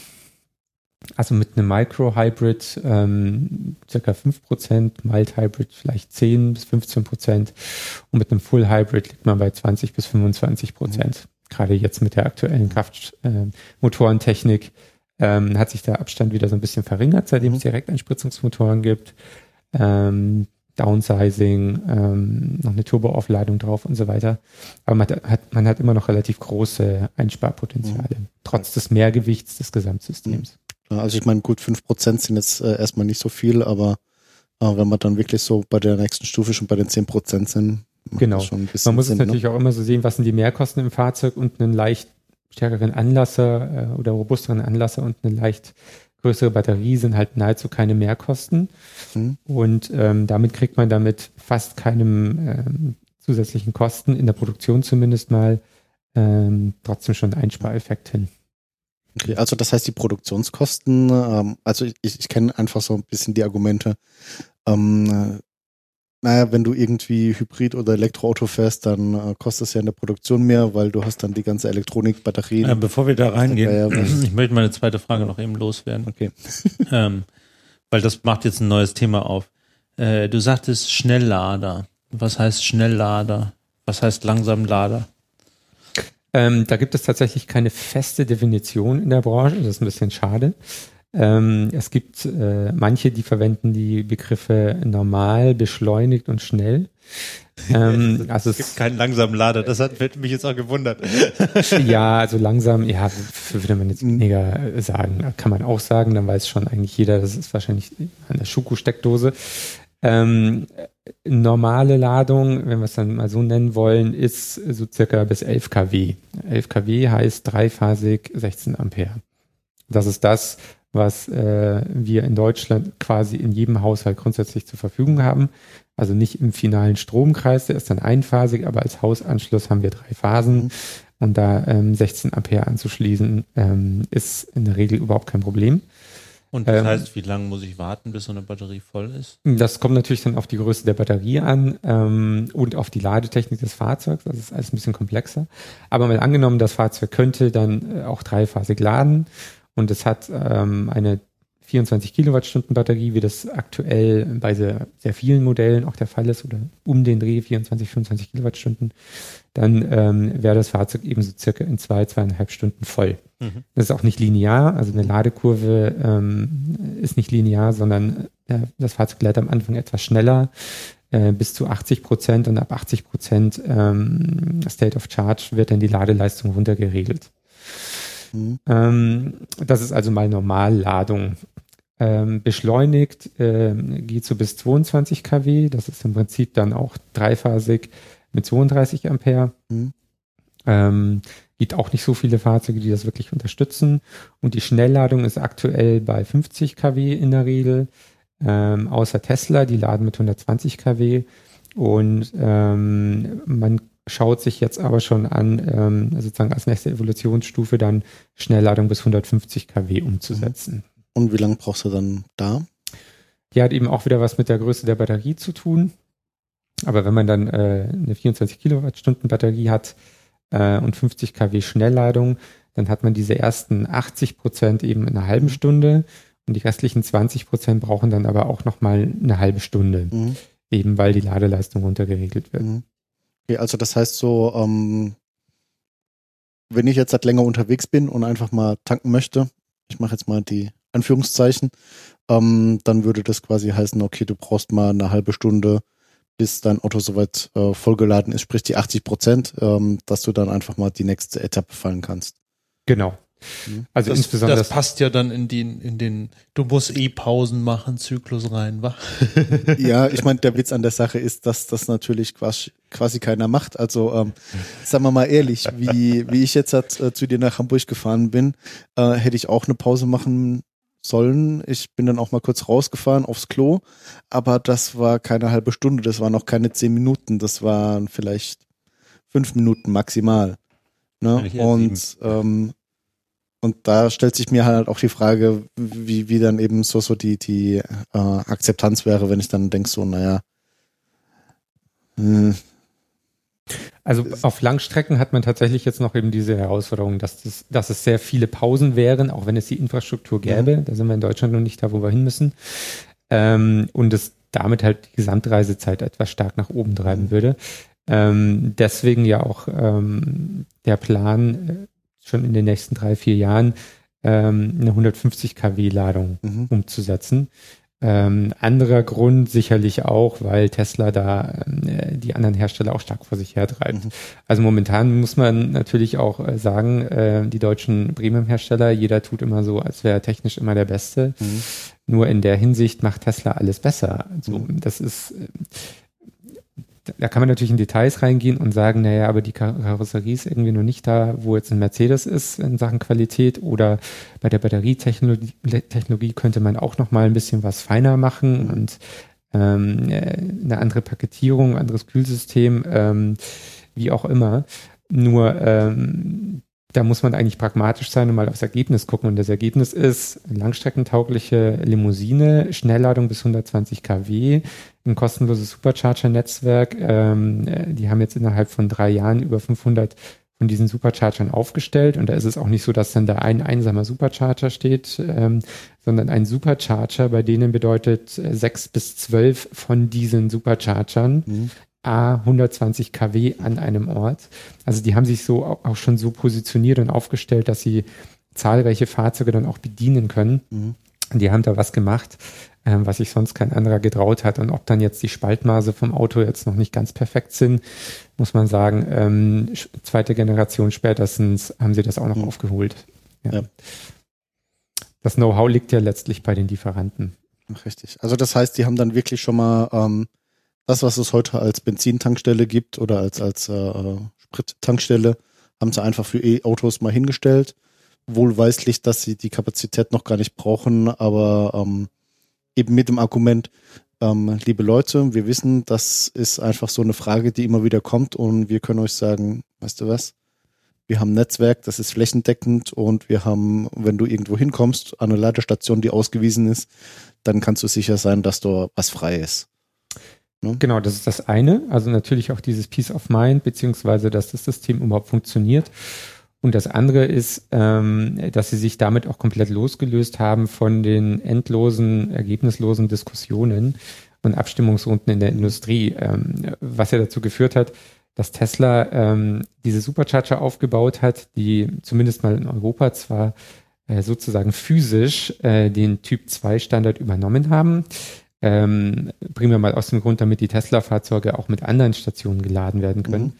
also mit einem Micro-Hybrid ähm, circa 5%, Mild-Hybrid vielleicht 10 bis 15% und mit einem Full-Hybrid liegt man bei 20 bis 25%. Mhm. Gerade jetzt mit der aktuellen Kraftmotorentechnik. Äh, ähm, hat sich der Abstand wieder so ein bisschen verringert, seitdem mhm. es Direkteinspritzungsmotoren gibt. Ähm, Downsizing, ähm, noch eine Turboaufladung drauf und so weiter. Aber man hat, man hat immer noch relativ große Einsparpotenziale, mhm. trotz des Mehrgewichts des Gesamtsystems. Mhm. Also ich meine, gut, fünf Prozent sind jetzt äh, erstmal nicht so viel, aber äh, wenn man dann wirklich so bei der nächsten Stufe schon bei den zehn Prozent sind, genau. man muss Sinn, es ne? natürlich ne? auch immer so sehen, was sind die Mehrkosten im Fahrzeug und einen leicht stärkeren Anlasser äh, oder robusteren Anlasser und eine leicht größere Batterie sind halt nahezu keine Mehrkosten. Mhm. Und ähm, damit kriegt man damit fast keinem ähm, zusätzlichen Kosten, in der Produktion zumindest mal, ähm, trotzdem schon einen Einspareffekt hin. Okay, also das heißt, die Produktionskosten, ähm, also ich, ich kenne einfach so ein bisschen die Argumente. Ähm, naja, wenn du irgendwie Hybrid- oder Elektroauto fährst, dann äh, kostet es ja in der Produktion mehr, weil du hast dann die ganze Elektronik, Batterien. Äh, bevor wir da reingehen, ja ich möchte meine zweite Frage noch eben loswerden. Okay. ähm, weil das macht jetzt ein neues Thema auf. Äh, du sagtest Schnelllader. Was heißt Schnelllader? Was heißt Langsamlader? Ähm, da gibt es tatsächlich keine feste Definition in der Branche. Das ist ein bisschen schade. Ähm, es gibt äh, manche, die verwenden die Begriffe normal, beschleunigt und schnell. Ähm, also es gibt keinen langsamen Lader, das hat mich jetzt auch gewundert. ja, also langsam, ja, würde man jetzt weniger sagen. Kann man auch sagen, dann weiß schon eigentlich jeder, das ist wahrscheinlich eine Schuko-Steckdose. Ähm, normale Ladung, wenn wir es dann mal so nennen wollen, ist so circa bis 11 kW. 11 kW heißt dreiphasig 16 Ampere. Das ist das, was äh, wir in Deutschland quasi in jedem Haushalt grundsätzlich zur Verfügung haben. Also nicht im finalen Stromkreis, der ist dann einphasig, aber als Hausanschluss haben wir drei Phasen. Und da ähm, 16 Ampere anzuschließen, ähm, ist in der Regel überhaupt kein Problem. Und das ähm, heißt, wie lange muss ich warten, bis so eine Batterie voll ist? Das kommt natürlich dann auf die Größe der Batterie an ähm, und auf die Ladetechnik des Fahrzeugs. Das ist alles ein bisschen komplexer. Aber mal angenommen, das Fahrzeug könnte dann äh, auch dreiphasig laden und es hat ähm, eine 24 Kilowattstunden Batterie, wie das aktuell bei sehr, sehr vielen Modellen auch der Fall ist, oder um den Dreh 24, 25 Kilowattstunden, dann ähm, wäre das Fahrzeug eben so circa in zwei, zweieinhalb Stunden voll. Mhm. Das ist auch nicht linear, also eine Ladekurve ähm, ist nicht linear, sondern äh, das Fahrzeug lädt am Anfang etwas schneller, äh, bis zu 80 Prozent und ab 80 Prozent ähm, State of Charge wird dann die Ladeleistung runtergeregelt. Mhm. Ähm, das ist also mal Normalladung. Ähm, beschleunigt ähm, geht so bis 22 kW. Das ist im Prinzip dann auch dreiphasig mit 32 Ampere. Mhm. Ähm, gibt auch nicht so viele Fahrzeuge, die das wirklich unterstützen. Und die Schnellladung ist aktuell bei 50 kW in der Regel. Ähm, außer Tesla, die laden mit 120 kW. Und ähm, man schaut sich jetzt aber schon an, ähm, sozusagen als nächste Evolutionsstufe dann Schnellladung bis 150 kW umzusetzen. Und wie lange brauchst du dann da? Die hat eben auch wieder was mit der Größe der Batterie zu tun. Aber wenn man dann äh, eine 24 Kilowattstunden Batterie hat äh, und 50 kW Schnellladung, dann hat man diese ersten 80 Prozent eben in einer halben Stunde und die restlichen 20 Prozent brauchen dann aber auch nochmal eine halbe Stunde, mhm. eben weil die Ladeleistung runtergeregelt wird. Mhm. Okay, also das heißt so, ähm, wenn ich jetzt halt länger unterwegs bin und einfach mal tanken möchte, ich mache jetzt mal die Anführungszeichen, ähm, dann würde das quasi heißen, okay, du brauchst mal eine halbe Stunde, bis dein Auto soweit äh, vollgeladen ist, sprich die 80 Prozent, ähm, dass du dann einfach mal die nächste Etappe fallen kannst. Genau. Also das, insbesondere das passt ja dann in den, in den, du musst eh Pausen machen, Zyklus rein, wa? Ja, ich meine, der Witz an der Sache ist, dass das natürlich quasi, quasi keiner macht. Also ähm, sagen wir mal ehrlich, wie, wie ich jetzt äh, zu dir nach Hamburg gefahren bin, äh, hätte ich auch eine Pause machen sollen. Ich bin dann auch mal kurz rausgefahren aufs Klo, aber das war keine halbe Stunde, das waren noch keine zehn Minuten, das waren vielleicht fünf Minuten maximal. Ne? Und ähm, und da stellt sich mir halt auch die Frage, wie, wie dann eben so, so die, die äh, Akzeptanz wäre, wenn ich dann denke, so, naja. Hm. Also auf Langstrecken hat man tatsächlich jetzt noch eben diese Herausforderung, dass, das, dass es sehr viele Pausen wären, auch wenn es die Infrastruktur gäbe. Mhm. Da sind wir in Deutschland noch nicht da, wo wir hin müssen. Ähm, und es damit halt die Gesamtreisezeit etwas stark nach oben treiben mhm. würde. Ähm, deswegen ja auch ähm, der Plan, äh, schon in den nächsten drei, vier Jahren ähm, eine 150 kW Ladung mhm. umzusetzen. Ähm, anderer Grund sicherlich auch, weil Tesla da äh, die anderen Hersteller auch stark vor sich hertreibt. Mhm. Also momentan muss man natürlich auch äh, sagen, äh, die deutschen Premium-Hersteller, jeder tut immer so, als wäre technisch immer der Beste. Mhm. Nur in der Hinsicht macht Tesla alles besser. Also, mhm. Das ist äh, da kann man natürlich in Details reingehen und sagen, naja, aber die Karosserie ist irgendwie noch nicht da, wo jetzt ein Mercedes ist in Sachen Qualität oder bei der Batterietechnologie Technologie könnte man auch noch mal ein bisschen was feiner machen und ähm, äh, eine andere Paketierung, anderes Kühlsystem, ähm, wie auch immer. Nur ähm, da muss man eigentlich pragmatisch sein und mal aufs Ergebnis gucken. Und das Ergebnis ist langstreckentaugliche Limousine, Schnellladung bis 120 kW, ein kostenloses Supercharger-Netzwerk. Ähm, äh, die haben jetzt innerhalb von drei Jahren über 500 von diesen Superchargern aufgestellt. Und da ist es auch nicht so, dass dann da ein einsamer Supercharger steht, ähm, sondern ein Supercharger bei denen bedeutet äh, sechs bis zwölf von diesen Superchargern. Mhm. A 120 kW an einem Ort. Also die haben sich so auch schon so positioniert und aufgestellt, dass sie zahlreiche Fahrzeuge dann auch bedienen können. Mhm. Die haben da was gemacht, ähm, was sich sonst kein anderer getraut hat. Und ob dann jetzt die Spaltmaße vom Auto jetzt noch nicht ganz perfekt sind, muss man sagen, ähm, zweite Generation spätestens haben sie das auch noch mhm. aufgeholt. Ja. ja. Das Know-how liegt ja letztlich bei den Lieferanten. Richtig. Also das heißt, die haben dann wirklich schon mal ähm, das, was es heute als Benzintankstelle gibt oder als, als äh, Sprittankstelle, haben sie einfach für E-Autos mal hingestellt. Wohlweislich, dass sie die Kapazität noch gar nicht brauchen, aber ähm, eben mit dem Argument, ähm, liebe Leute, wir wissen, das ist einfach so eine Frage, die immer wieder kommt und wir können euch sagen, weißt du was? Wir haben ein Netzwerk, das ist flächendeckend und wir haben, wenn du irgendwo hinkommst, eine Ladestation, die ausgewiesen ist, dann kannst du sicher sein, dass da was frei ist. Ne? Genau, das ist das eine. Also natürlich auch dieses Peace of Mind, beziehungsweise dass das System überhaupt funktioniert. Und das andere ist, ähm, dass sie sich damit auch komplett losgelöst haben von den endlosen, ergebnislosen Diskussionen und Abstimmungsrunden in der Industrie, ähm, was ja dazu geführt hat, dass Tesla ähm, diese Supercharger aufgebaut hat, die zumindest mal in Europa zwar äh, sozusagen physisch äh, den Typ 2 Standard übernommen haben, ähm, primär mal aus dem Grund, damit die Tesla-Fahrzeuge auch mit anderen Stationen geladen werden können. Mhm.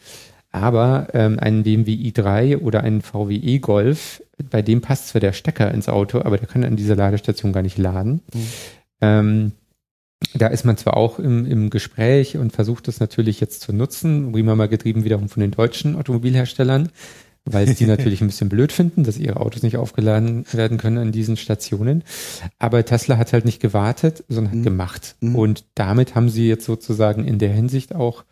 Aber ähm, ein BMW i3 oder ein VW e-Golf, bei dem passt zwar der Stecker ins Auto, aber der kann an dieser Ladestation gar nicht laden. Mhm. Ähm, da ist man zwar auch im, im Gespräch und versucht es natürlich jetzt zu nutzen, prima mal getrieben wiederum von den deutschen Automobilherstellern, weil sie natürlich ein bisschen blöd finden, dass ihre Autos nicht aufgeladen werden können an diesen Stationen. Aber Tesla hat halt nicht gewartet, sondern hat mhm. gemacht. Mhm. Und damit haben sie jetzt sozusagen in der Hinsicht auch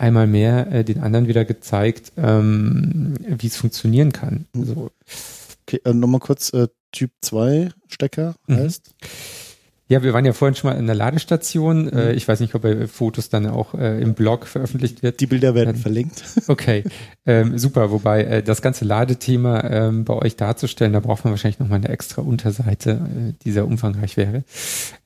einmal mehr äh, den anderen wieder gezeigt, ähm, wie es funktionieren kann. Mhm. So. Okay, äh, nochmal kurz, äh, Typ 2 Stecker mhm. Ja, wir waren ja vorhin schon mal in der Ladestation. Mhm. Äh, ich weiß nicht, ob bei Fotos dann auch äh, im Blog veröffentlicht wird. Die Bilder werden ähm, verlinkt. Okay, ähm, super. Wobei äh, das ganze Ladethema ähm, bei euch darzustellen, da braucht man wahrscheinlich nochmal eine extra Unterseite, äh, die sehr umfangreich wäre.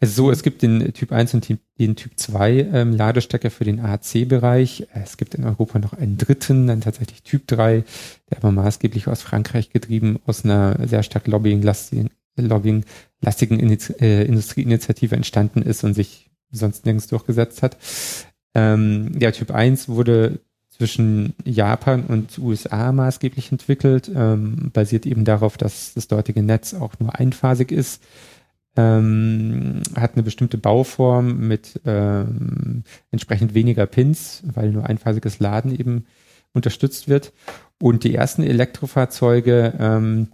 Also so, es gibt den Typ 1 und den Typ 2 ähm, Ladestecker für den AC-Bereich. Es gibt in Europa noch einen dritten, dann tatsächlich Typ 3, der aber maßgeblich aus Frankreich getrieben, aus einer sehr stark lobbying-lastigen Lobbying lastigen äh, Industrieinitiative entstanden ist und sich sonst nirgends durchgesetzt hat. Ähm, der Typ 1 wurde zwischen Japan und USA maßgeblich entwickelt, ähm, basiert eben darauf, dass das dortige Netz auch nur einphasig ist, ähm, hat eine bestimmte Bauform mit ähm, entsprechend weniger Pins, weil nur einphasiges Laden eben unterstützt wird. Und die ersten Elektrofahrzeuge ähm,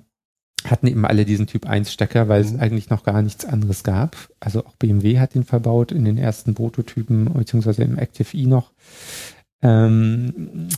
hatten eben alle diesen Typ 1 Stecker, weil es mhm. eigentlich noch gar nichts anderes gab. Also auch BMW hat den verbaut in den ersten Prototypen, beziehungsweise im Active E noch. Ähm,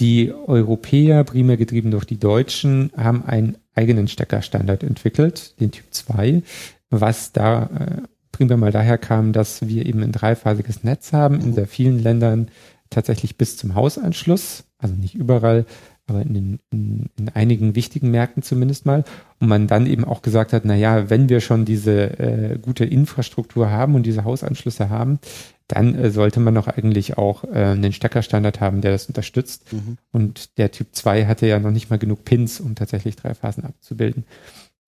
die Europäer, primär getrieben durch die Deutschen, haben einen eigenen Steckerstandard entwickelt, den Typ 2, was da äh, primär mal daher kam, dass wir eben ein dreiphasiges Netz haben, in sehr vielen Ländern tatsächlich bis zum Hausanschluss, also nicht überall, aber in, den, in, in einigen wichtigen Märkten zumindest mal. Und man dann eben auch gesagt hat, na ja, wenn wir schon diese äh, gute Infrastruktur haben und diese Hausanschlüsse haben, dann äh, sollte man doch eigentlich auch äh, einen Steckerstandard haben, der das unterstützt. Mhm. Und der Typ 2 hatte ja noch nicht mal genug Pins, um tatsächlich drei Phasen abzubilden.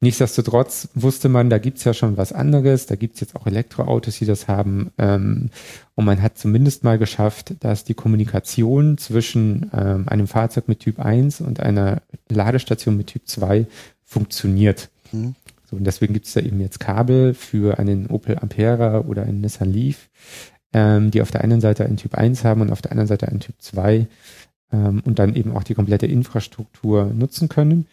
Nichtsdestotrotz wusste man, da gibt's ja schon was anderes, da gibt's jetzt auch Elektroautos, die das haben. Ähm, und man hat zumindest mal geschafft, dass die Kommunikation zwischen ähm, einem Fahrzeug mit Typ 1 und einer Ladestation mit Typ 2 funktioniert. Mhm. So, und deswegen gibt's da eben jetzt Kabel für einen Opel Ampera oder einen Nissan Leaf, ähm, die auf der einen Seite einen Typ 1 haben und auf der anderen Seite einen Typ 2 ähm, und dann eben auch die komplette Infrastruktur nutzen können.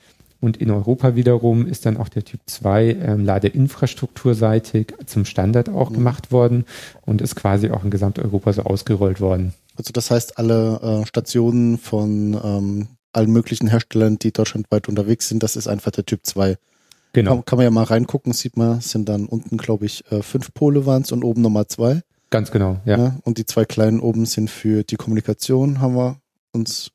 Und in Europa wiederum ist dann auch der Typ 2 ähm, ladeinfrastrukturseitig zum Standard auch mhm. gemacht worden und ist quasi auch in Gesamteuropa so ausgerollt worden. Also das heißt, alle äh, Stationen von ähm, allen möglichen Herstellern, die deutschlandweit unterwegs sind, das ist einfach der Typ 2. Genau. Kann, kann man ja mal reingucken, sieht man, sind dann unten, glaube ich, äh, fünf Pole waren und oben nochmal zwei. Ganz genau, ja. ja. Und die zwei kleinen oben sind für die Kommunikation, haben wir uns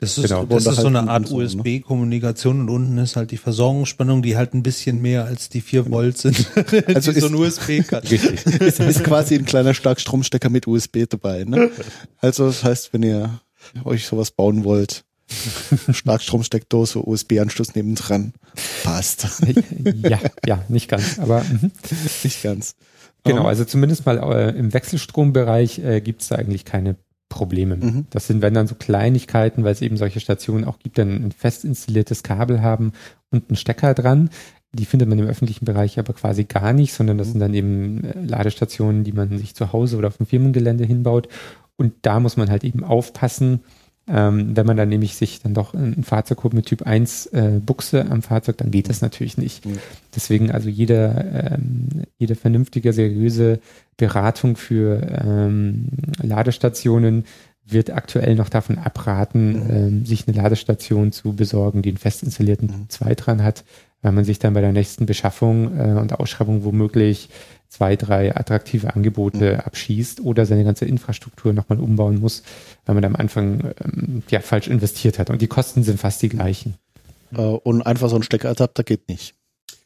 das ist, genau. das ist so eine Art ne? USB-Kommunikation und unten ist halt die Versorgungsspannung, die halt ein bisschen mehr als die 4 Volt sind. also ist, so ein USB kann. Richtig. ist, ist quasi ein kleiner Starkstromstecker mit USB dabei. Ne? Also das heißt, wenn ihr euch sowas bauen wollt, Starkstromsteckdose, USB-Anschluss nebendran, passt. ja, ja, nicht ganz, aber mhm. nicht ganz. Genau, also zumindest mal äh, im Wechselstrombereich äh, gibt es da eigentlich keine Probleme. Mhm. Das sind, wenn dann so Kleinigkeiten, weil es eben solche Stationen auch gibt, dann ein fest installiertes Kabel haben und einen Stecker dran. Die findet man im öffentlichen Bereich aber quasi gar nicht, sondern das mhm. sind dann eben äh, Ladestationen, die man sich zu Hause oder auf dem Firmengelände hinbaut. Und da muss man halt eben aufpassen, ähm, wenn man dann nämlich sich dann doch ein Fahrzeug holt mit Typ 1 äh, Buchse am Fahrzeug, dann geht das natürlich nicht. Mhm. Deswegen also jede, ähm, jede vernünftige, seriöse Beratung für ähm, Ladestationen wird aktuell noch davon abraten, mhm. ähm, sich eine Ladestation zu besorgen, die einen fest installierten mhm. 2 dran hat, weil man sich dann bei der nächsten Beschaffung äh, und Ausschreibung womöglich zwei, drei attraktive Angebote mhm. abschießt oder seine ganze Infrastruktur nochmal umbauen muss, weil man am Anfang ähm, ja falsch investiert hat. Und die Kosten sind fast die gleichen. Äh, und einfach so ein Steckeradapter geht nicht.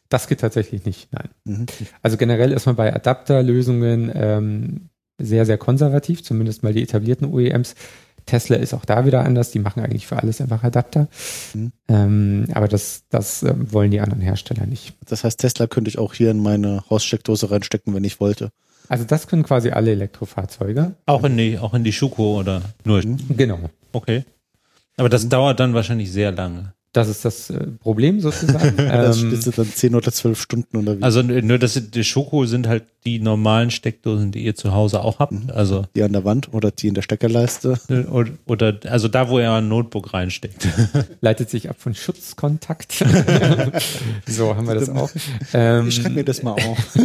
Das geht tatsächlich nicht, nein. Mhm. Also generell ist man bei Adapterlösungen ähm, sehr, sehr konservativ, zumindest mal die etablierten OEMs. Tesla ist auch da wieder anders, die machen eigentlich für alles einfach Adapter. Mhm. Ähm, aber das, das äh, wollen die anderen Hersteller nicht. Das heißt, Tesla könnte ich auch hier in meine Haussteckdose reinstecken, wenn ich wollte. Also das können quasi alle Elektrofahrzeuge. Auch in die, auch in die Schuko oder nur? Mhm. Genau. Okay. Aber das mhm. dauert dann wahrscheinlich sehr lange. Das ist das äh, Problem sozusagen. das ähm, ist dann zehn oder zwölf Stunden unterwegs. Also nur das die Schoko sind halt die normalen Steckdosen, die ihr zu Hause auch habt. Mhm. Also die an der Wand oder die in der Steckerleiste. Oder, oder also da, wo ihr ein Notebook reinsteckt. Leitet sich ab von Schutzkontakt. so haben wir das auch. Ähm, ich schreibe mir das mal auf.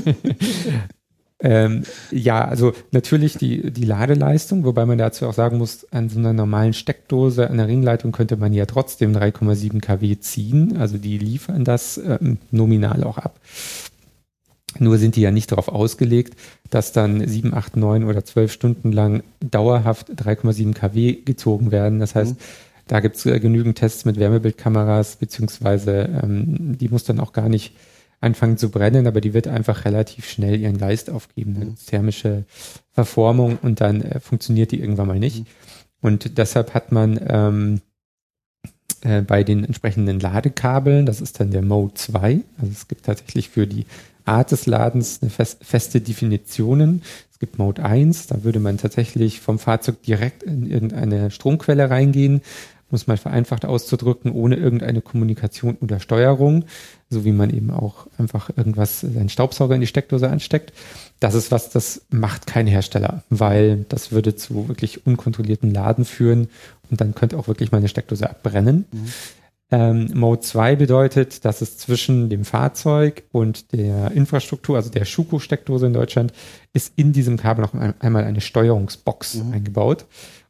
Ähm, ja, also natürlich die, die Ladeleistung, wobei man dazu auch sagen muss, an so einer normalen Steckdose, an der Ringleitung könnte man ja trotzdem 3,7 kW ziehen. Also die liefern das ähm, nominal auch ab. Nur sind die ja nicht darauf ausgelegt, dass dann 7, 8, 9 oder 12 Stunden lang dauerhaft 3,7 kW gezogen werden. Das heißt, mhm. da gibt es äh, genügend Tests mit Wärmebildkameras, beziehungsweise ähm, die muss dann auch gar nicht anfangen zu brennen, aber die wird einfach relativ schnell ihren Geist aufgeben. Eine mhm. thermische Verformung und dann äh, funktioniert die irgendwann mal nicht. Mhm. Und deshalb hat man ähm, äh, bei den entsprechenden Ladekabeln, das ist dann der Mode 2, also es gibt tatsächlich für die Art des Ladens eine fest, feste Definitionen. Es gibt Mode 1, da würde man tatsächlich vom Fahrzeug direkt in irgendeine Stromquelle reingehen, muss man vereinfacht auszudrücken, ohne irgendeine Kommunikation oder Steuerung, so wie man eben auch einfach irgendwas, seinen Staubsauger in die Steckdose ansteckt. Das ist was, das macht kein Hersteller, weil das würde zu wirklich unkontrollierten Laden führen und dann könnte auch wirklich mal eine Steckdose abbrennen. Mhm. Ähm, Mode 2 bedeutet, dass es zwischen dem Fahrzeug und der Infrastruktur, also der Schuko-Steckdose in Deutschland, ist in diesem Kabel noch einmal eine Steuerungsbox mhm. eingebaut.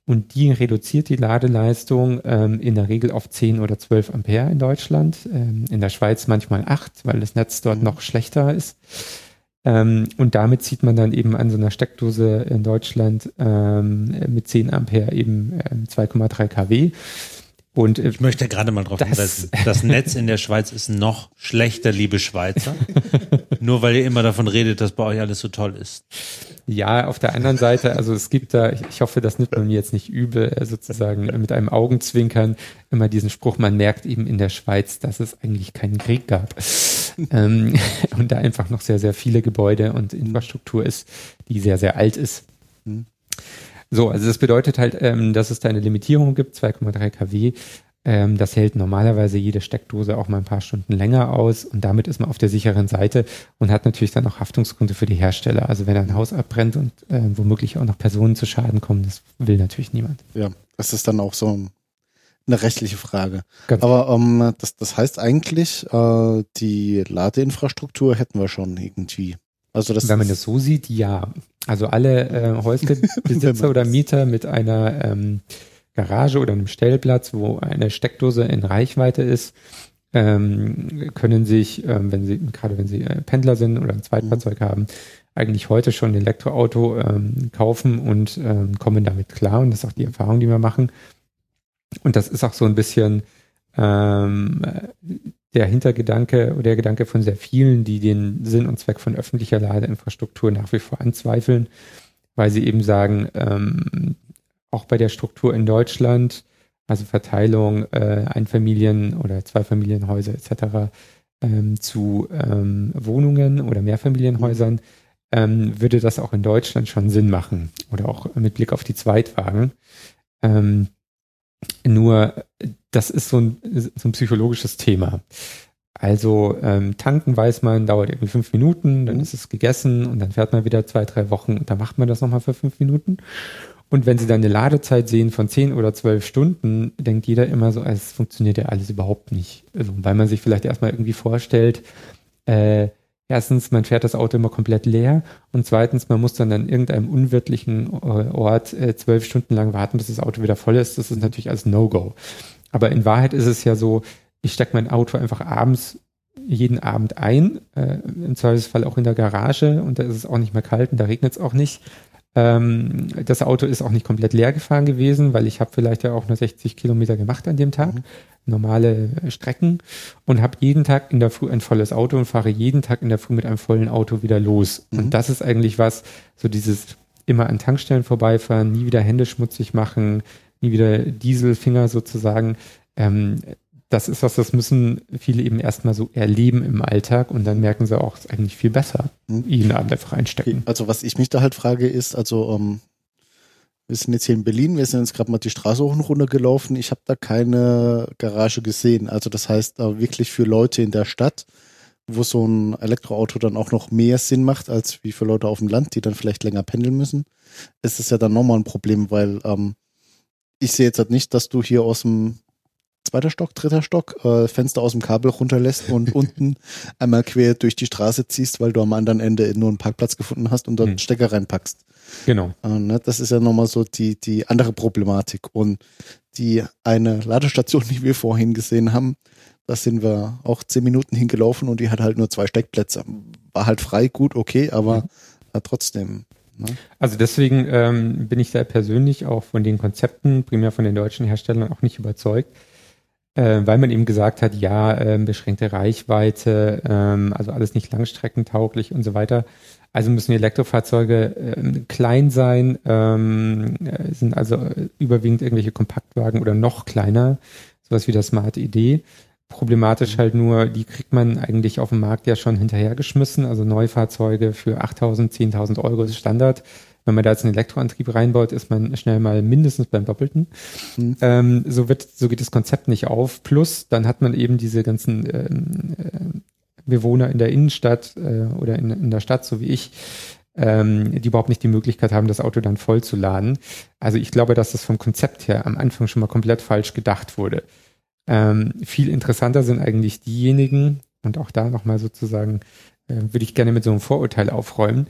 Und die reduziert die Ladeleistung ähm, in der Regel auf 10 oder 12 Ampere in Deutschland. Ähm, in der Schweiz manchmal 8, weil das Netz dort mhm. noch schlechter ist. Ähm, und damit zieht man dann eben an so einer Steckdose in Deutschland ähm, mit 10 Ampere eben 2,3 ähm, kW. Und äh, ich möchte gerade mal drauf hinweisen, das Netz in der Schweiz ist noch schlechter, liebe Schweizer. Nur weil ihr immer davon redet, dass bei euch alles so toll ist. Ja, auf der anderen Seite, also es gibt da, ich hoffe, das nimmt man mir jetzt nicht übel, äh, sozusagen mit einem Augenzwinkern immer diesen Spruch, man merkt eben in der Schweiz, dass es eigentlich keinen Krieg gab. ähm, und da einfach noch sehr, sehr viele Gebäude und Infrastruktur ist, die sehr, sehr alt ist. Mhm. So, also das bedeutet halt, ähm, dass es da eine Limitierung gibt, 2,3 kW. Ähm, das hält normalerweise jede Steckdose auch mal ein paar Stunden länger aus und damit ist man auf der sicheren Seite und hat natürlich dann auch Haftungsgründe für die Hersteller. Also wenn ein Haus abbrennt und äh, womöglich auch noch Personen zu Schaden kommen, das will natürlich niemand. Ja, das ist dann auch so eine rechtliche Frage. Ganz Aber ähm, das, das heißt eigentlich, äh, die Ladeinfrastruktur hätten wir schon irgendwie. Also das Wenn man das so sieht, ja. Also alle äh, Häuslebesitzer oder Mieter mit einer ähm, Garage oder einem Stellplatz, wo eine Steckdose in Reichweite ist, ähm, können sich, ähm, wenn sie, gerade wenn sie äh, Pendler sind oder ein Zweitfahrzeug mhm. haben, eigentlich heute schon ein Elektroauto ähm, kaufen und ähm, kommen damit klar. Und das ist auch die Erfahrung, die wir machen. Und das ist auch so ein bisschen ähm, der Hintergedanke oder der Gedanke von sehr vielen, die den Sinn und Zweck von öffentlicher Ladeinfrastruktur nach wie vor anzweifeln, weil sie eben sagen, ähm, auch bei der Struktur in Deutschland, also Verteilung äh, Einfamilien- oder Zweifamilienhäuser etc. Ähm, zu ähm, Wohnungen oder Mehrfamilienhäusern, ähm, würde das auch in Deutschland schon Sinn machen oder auch mit Blick auf die Zweitwagen. Ähm, nur das ist so ein, so ein psychologisches Thema. Also ähm, tanken weiß man, dauert irgendwie fünf Minuten, dann mhm. ist es gegessen und dann fährt man wieder zwei, drei Wochen und dann macht man das nochmal für fünf Minuten. Und wenn Sie dann eine Ladezeit sehen von zehn oder zwölf Stunden, denkt jeder immer so, es funktioniert ja alles überhaupt nicht. Also, weil man sich vielleicht erstmal irgendwie vorstellt, äh, erstens, man fährt das Auto immer komplett leer und zweitens, man muss dann an irgendeinem unwirtlichen äh, Ort äh, zwölf Stunden lang warten, bis das Auto wieder voll ist. Das ist natürlich als No-Go. Aber in Wahrheit ist es ja so, ich stecke mein Auto einfach abends jeden Abend ein, äh, im Zweifelsfall auch in der Garage und da ist es auch nicht mehr kalt und da regnet es auch nicht. Ähm, das Auto ist auch nicht komplett leer gefahren gewesen, weil ich habe vielleicht ja auch nur 60 Kilometer gemacht an dem Tag. Mhm normale Strecken und habe jeden Tag in der Früh ein volles Auto und fahre jeden Tag in der Früh mit einem vollen Auto wieder los. Mhm. Und das ist eigentlich was, so dieses immer an Tankstellen vorbeifahren, nie wieder Hände schmutzig machen, nie wieder Dieselfinger sozusagen. Ähm, das ist was, das müssen viele eben erstmal so erleben im Alltag und dann merken sie auch, es ist eigentlich viel besser, mhm. jeden Abend einfach reinstecken. Also was ich mich da halt frage ist, also ähm, wir sind jetzt hier in Berlin, wir sind jetzt gerade mal die Straße hoch und runter gelaufen. Ich habe da keine Garage gesehen. Also das heißt wirklich für Leute in der Stadt, wo so ein Elektroauto dann auch noch mehr Sinn macht, als wie für Leute auf dem Land, die dann vielleicht länger pendeln müssen, ist es ja dann nochmal ein Problem, weil ähm, ich sehe jetzt halt nicht, dass du hier aus dem zweiter Stock, dritter Stock, äh, Fenster aus dem Kabel runterlässt und unten einmal quer durch die Straße ziehst, weil du am anderen Ende nur einen Parkplatz gefunden hast und dort hm. Stecker reinpackst. Genau. Äh, ne, das ist ja nochmal so die, die andere Problematik. Und die eine Ladestation, die wir vorhin gesehen haben, da sind wir auch zehn Minuten hingelaufen und die hat halt nur zwei Steckplätze. War halt frei, gut, okay, aber ja. trotzdem. Ne? Also deswegen ähm, bin ich da persönlich auch von den Konzepten, primär von den deutschen Herstellern, auch nicht überzeugt äh, weil man eben gesagt hat, ja, äh, beschränkte Reichweite, ähm, also alles nicht langstreckentauglich und so weiter. Also müssen die Elektrofahrzeuge äh, klein sein, ähm, äh, sind also überwiegend irgendwelche Kompaktwagen oder noch kleiner, sowas wie das Smart ID. Problematisch halt nur, die kriegt man eigentlich auf dem Markt ja schon hinterhergeschmissen. Also Neufahrzeuge für 8.000, 10.000 Euro ist Standard. Wenn man da jetzt einen Elektroantrieb reinbaut, ist man schnell mal mindestens beim Doppelten. Mhm. Ähm, so wird, so geht das Konzept nicht auf. Plus, dann hat man eben diese ganzen ähm, äh, Bewohner in der Innenstadt äh, oder in, in der Stadt, so wie ich, ähm, die überhaupt nicht die Möglichkeit haben, das Auto dann voll zu laden. Also ich glaube, dass das vom Konzept her am Anfang schon mal komplett falsch gedacht wurde. Ähm, viel interessanter sind eigentlich diejenigen, und auch da nochmal sozusagen, äh, würde ich gerne mit so einem Vorurteil aufräumen.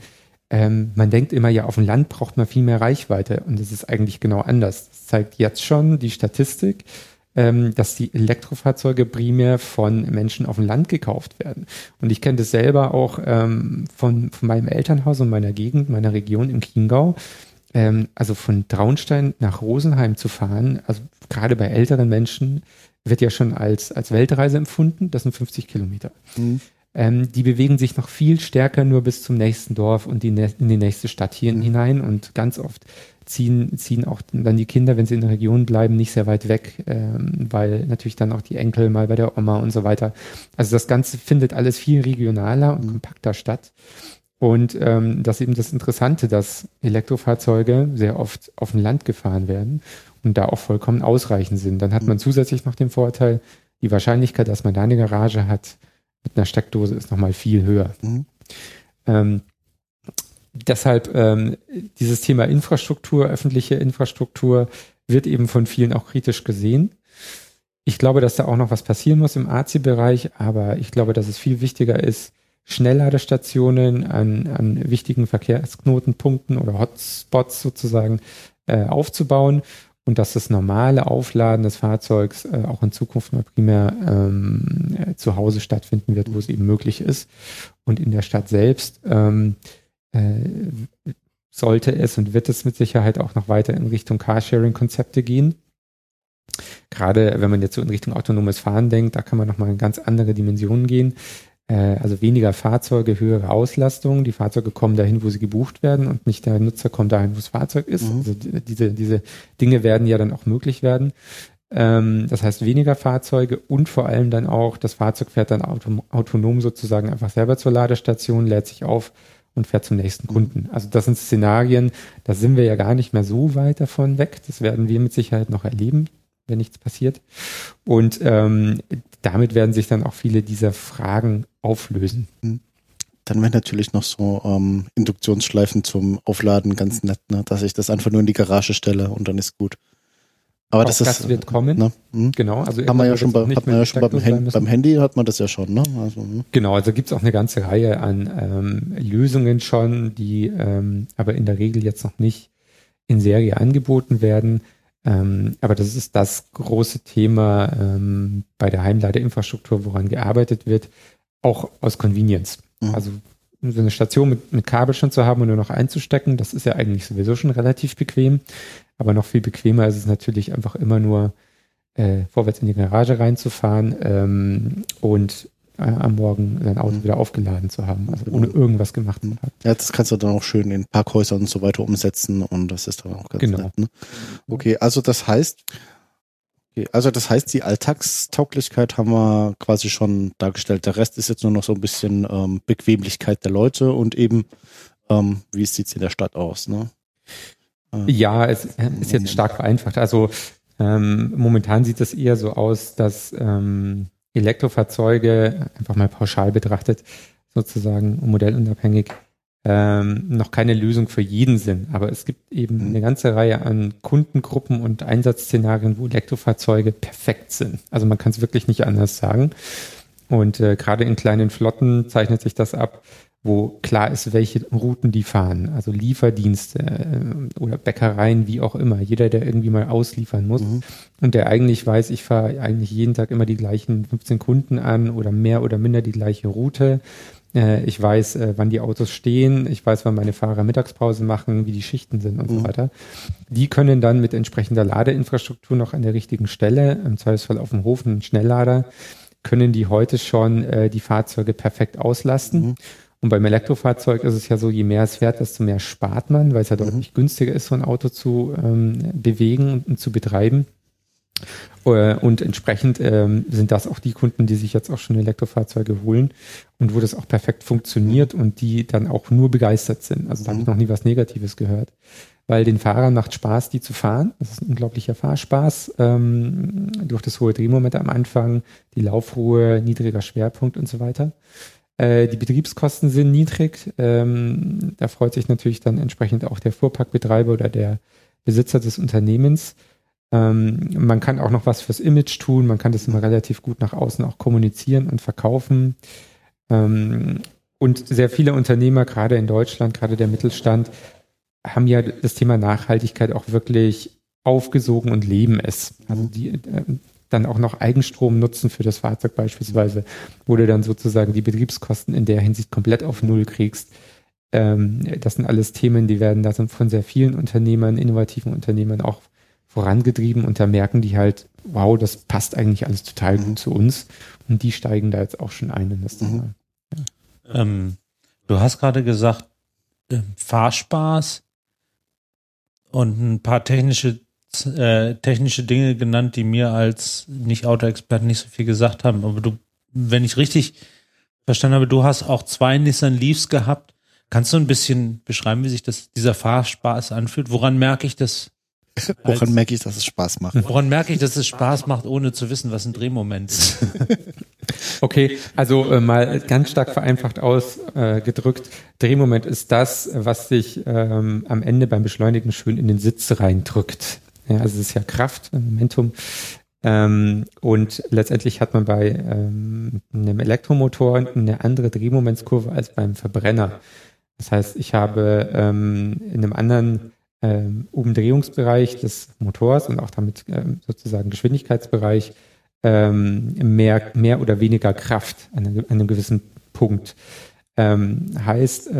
Ähm, man denkt immer, ja, auf dem Land braucht man viel mehr Reichweite und das ist eigentlich genau anders. Das zeigt jetzt schon die Statistik, ähm, dass die Elektrofahrzeuge primär von Menschen auf dem Land gekauft werden. Und ich kenne das selber auch ähm, von, von meinem Elternhaus und meiner Gegend, meiner Region im Chiemgau. Ähm, also von Traunstein nach Rosenheim zu fahren, also gerade bei älteren Menschen, wird ja schon als, als Weltreise empfunden. Das sind 50 Kilometer. Mhm. Ähm, die bewegen sich noch viel stärker nur bis zum nächsten Dorf und die, in die nächste Stadt hier mhm. hinein. Und ganz oft ziehen, ziehen auch dann die Kinder, wenn sie in der Region bleiben, nicht sehr weit weg, ähm, weil natürlich dann auch die Enkel mal bei der Oma und so weiter. Also das Ganze findet alles viel regionaler und mhm. kompakter statt. Und ähm, das ist eben das Interessante, dass Elektrofahrzeuge sehr oft auf dem Land gefahren werden und da auch vollkommen ausreichend sind. Dann hat man mhm. zusätzlich noch den Vorteil, die Wahrscheinlichkeit, dass man da eine Garage hat mit einer Steckdose, ist nochmal viel höher. Mhm. Ähm, deshalb ähm, dieses Thema Infrastruktur, öffentliche Infrastruktur, wird eben von vielen auch kritisch gesehen. Ich glaube, dass da auch noch was passieren muss im AC-Bereich, aber ich glaube, dass es viel wichtiger ist, Schnellladestationen an, an wichtigen Verkehrsknotenpunkten oder Hotspots sozusagen äh, aufzubauen und dass das normale Aufladen des Fahrzeugs äh, auch in Zukunft mal primär ähm, äh, zu Hause stattfinden wird, wo es eben möglich ist. Und in der Stadt selbst ähm, äh, sollte es und wird es mit Sicherheit auch noch weiter in Richtung Carsharing-Konzepte gehen. Gerade wenn man jetzt so in Richtung autonomes Fahren denkt, da kann man nochmal in ganz andere Dimensionen gehen. Äh, also weniger Fahrzeuge, höhere Auslastung. Die Fahrzeuge kommen dahin, wo sie gebucht werden und nicht der Nutzer kommt dahin, wo das Fahrzeug ist. Mhm. Also diese, diese Dinge werden ja dann auch möglich werden. Ähm, das heißt weniger Fahrzeuge und vor allem dann auch, das Fahrzeug fährt dann autonom sozusagen einfach selber zur Ladestation, lädt sich auf und fährt zum nächsten Kunden. Also das sind Szenarien, da sind wir ja gar nicht mehr so weit davon weg. Das werden wir mit Sicherheit noch erleben wenn nichts passiert. Und ähm, damit werden sich dann auch viele dieser Fragen auflösen. Hm. Dann wäre natürlich noch so ähm, Induktionsschleifen zum Aufladen ganz nett, ne? dass ich das einfach nur in die Garage stelle und dann ist gut. Aber das, das ist, wird kommen. Ne? Hm. Genau. Also haben wir ja schon, bei, hat man ja schon beim, Hand, beim, Handy hat man das ja schon. Ne? Also, hm. Genau. Also gibt es auch eine ganze Reihe an ähm, Lösungen schon, die ähm, aber in der Regel jetzt noch nicht in Serie angeboten werden. Ähm, aber das ist das große Thema ähm, bei der Heimladeinfrastruktur, woran gearbeitet wird, auch aus Convenience. Mhm. Also so eine Station mit, mit Kabel schon zu haben und nur noch einzustecken, das ist ja eigentlich sowieso schon relativ bequem. Aber noch viel bequemer ist es natürlich einfach immer nur äh, vorwärts in die Garage reinzufahren ähm, und äh, am Morgen sein Auto mhm. wieder aufgeladen zu haben, also ohne irgendwas gemacht zu haben. Ja, das kannst du dann auch schön in Parkhäusern und so weiter umsetzen und das ist dann auch ganz genau. nett. Ne? Okay, also das heißt, also das heißt, die Alltagstauglichkeit haben wir quasi schon dargestellt. Der Rest ist jetzt nur noch so ein bisschen ähm, Bequemlichkeit der Leute und eben, ähm, wie sieht es in der Stadt aus, ne? Äh, ja, es ist jetzt stark vereinfacht. Also ähm, momentan sieht es eher so aus, dass ähm, Elektrofahrzeuge, einfach mal pauschal betrachtet, sozusagen modellunabhängig, ähm, noch keine Lösung für jeden sind. Aber es gibt eben mhm. eine ganze Reihe an Kundengruppen und Einsatzszenarien, wo Elektrofahrzeuge perfekt sind. Also man kann es wirklich nicht anders sagen. Und äh, gerade in kleinen Flotten zeichnet sich das ab, wo klar ist, welche Routen die fahren. Also Lieferdienste äh, oder Bäckereien, wie auch immer. Jeder, der irgendwie mal ausliefern muss mhm. und der eigentlich weiß, ich fahre eigentlich jeden Tag immer die gleichen 15 Kunden an oder mehr oder minder die gleiche Route. Äh, ich weiß, äh, wann die Autos stehen. Ich weiß, wann meine Fahrer Mittagspause machen, wie die Schichten sind und mhm. so weiter. Die können dann mit entsprechender Ladeinfrastruktur noch an der richtigen Stelle, im Zweifelsfall auf dem Hof einen Schnelllader, können die heute schon die Fahrzeuge perfekt auslasten. Mhm und beim Elektrofahrzeug ist es ja so, je mehr es fährt, desto mehr spart man, weil es ja mhm. deutlich günstiger ist, so ein Auto zu ähm, bewegen und zu betreiben. Äh, und entsprechend ähm, sind das auch die Kunden, die sich jetzt auch schon Elektrofahrzeuge holen und wo das auch perfekt funktioniert und die dann auch nur begeistert sind. Also da habe ich mhm. noch nie was Negatives gehört. Weil den Fahrern macht Spaß, die zu fahren. Das ist ein unglaublicher Fahrspaß. Ähm, durch das hohe Drehmoment am Anfang, die Laufruhe, niedriger Schwerpunkt und so weiter. Äh, die Betriebskosten sind niedrig. Ähm, da freut sich natürlich dann entsprechend auch der Fuhrparkbetreiber oder der Besitzer des Unternehmens. Ähm, man kann auch noch was fürs Image tun, man kann das immer relativ gut nach außen auch kommunizieren und verkaufen. Ähm, und sehr viele Unternehmer, gerade in Deutschland, gerade der Mittelstand, haben ja das Thema Nachhaltigkeit auch wirklich aufgesogen und leben es. Also die äh, dann auch noch Eigenstrom nutzen für das Fahrzeug beispielsweise, wo du dann sozusagen die Betriebskosten in der Hinsicht komplett auf Null kriegst. Ähm, das sind alles Themen, die werden da von sehr vielen Unternehmern, innovativen Unternehmern auch vorangetrieben und da merken die halt, wow, das passt eigentlich alles total gut zu uns und die steigen da jetzt auch schon ein in das mhm. Thema. Ja. Ähm, du hast gerade gesagt, äh, Fahrspaß und ein paar technische äh, technische Dinge genannt, die mir als nicht Autoexperten nicht so viel gesagt haben. Aber du, wenn ich richtig verstanden habe, du hast auch zwei Nissan Leafs gehabt. Kannst du ein bisschen beschreiben, wie sich das, dieser Fahrspaß anfühlt? Woran merke ich das Woran merke ich, dass es Spaß macht? Woran merke ich, dass es Spaß macht, ohne zu wissen, was ein Drehmoment ist? Okay, also äh, mal ganz stark vereinfacht ausgedrückt. Äh, Drehmoment ist das, was sich ähm, am Ende beim Beschleunigen schön in den Sitz reindrückt. Ja, also es ist ja Kraft, Momentum. Ähm, und letztendlich hat man bei ähm, einem Elektromotor eine andere Drehmomentskurve als beim Verbrenner. Das heißt, ich habe ähm, in einem anderen ähm, Umdrehungsbereich des Motors und auch damit ähm, sozusagen Geschwindigkeitsbereich ähm, mehr, mehr oder weniger Kraft an einem, an einem gewissen Punkt. Heißt,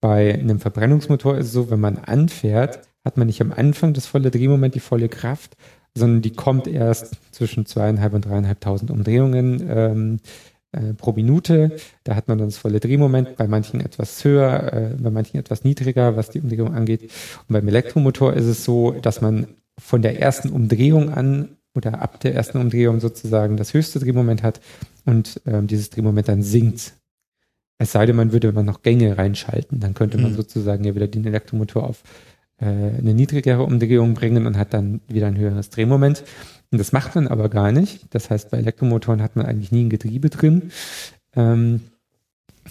bei einem Verbrennungsmotor ist es so, wenn man anfährt, hat man nicht am Anfang das volle Drehmoment, die volle Kraft, sondern die kommt erst zwischen zweieinhalb und dreieinhalbtausend Umdrehungen ähm, äh, pro Minute. Da hat man dann das volle Drehmoment, bei manchen etwas höher, äh, bei manchen etwas niedriger, was die Umdrehung angeht. Und beim Elektromotor ist es so, dass man von der ersten Umdrehung an oder ab der ersten Umdrehung sozusagen das höchste Drehmoment hat und ähm, dieses Drehmoment dann sinkt. Es sei denn, man würde man noch Gänge reinschalten, dann könnte man mhm. sozusagen ja wieder den Elektromotor auf eine niedrigere Umdrehung bringen und hat dann wieder ein höheres Drehmoment. Und das macht man aber gar nicht. Das heißt, bei Elektromotoren hat man eigentlich nie ein Getriebe drin, ähm,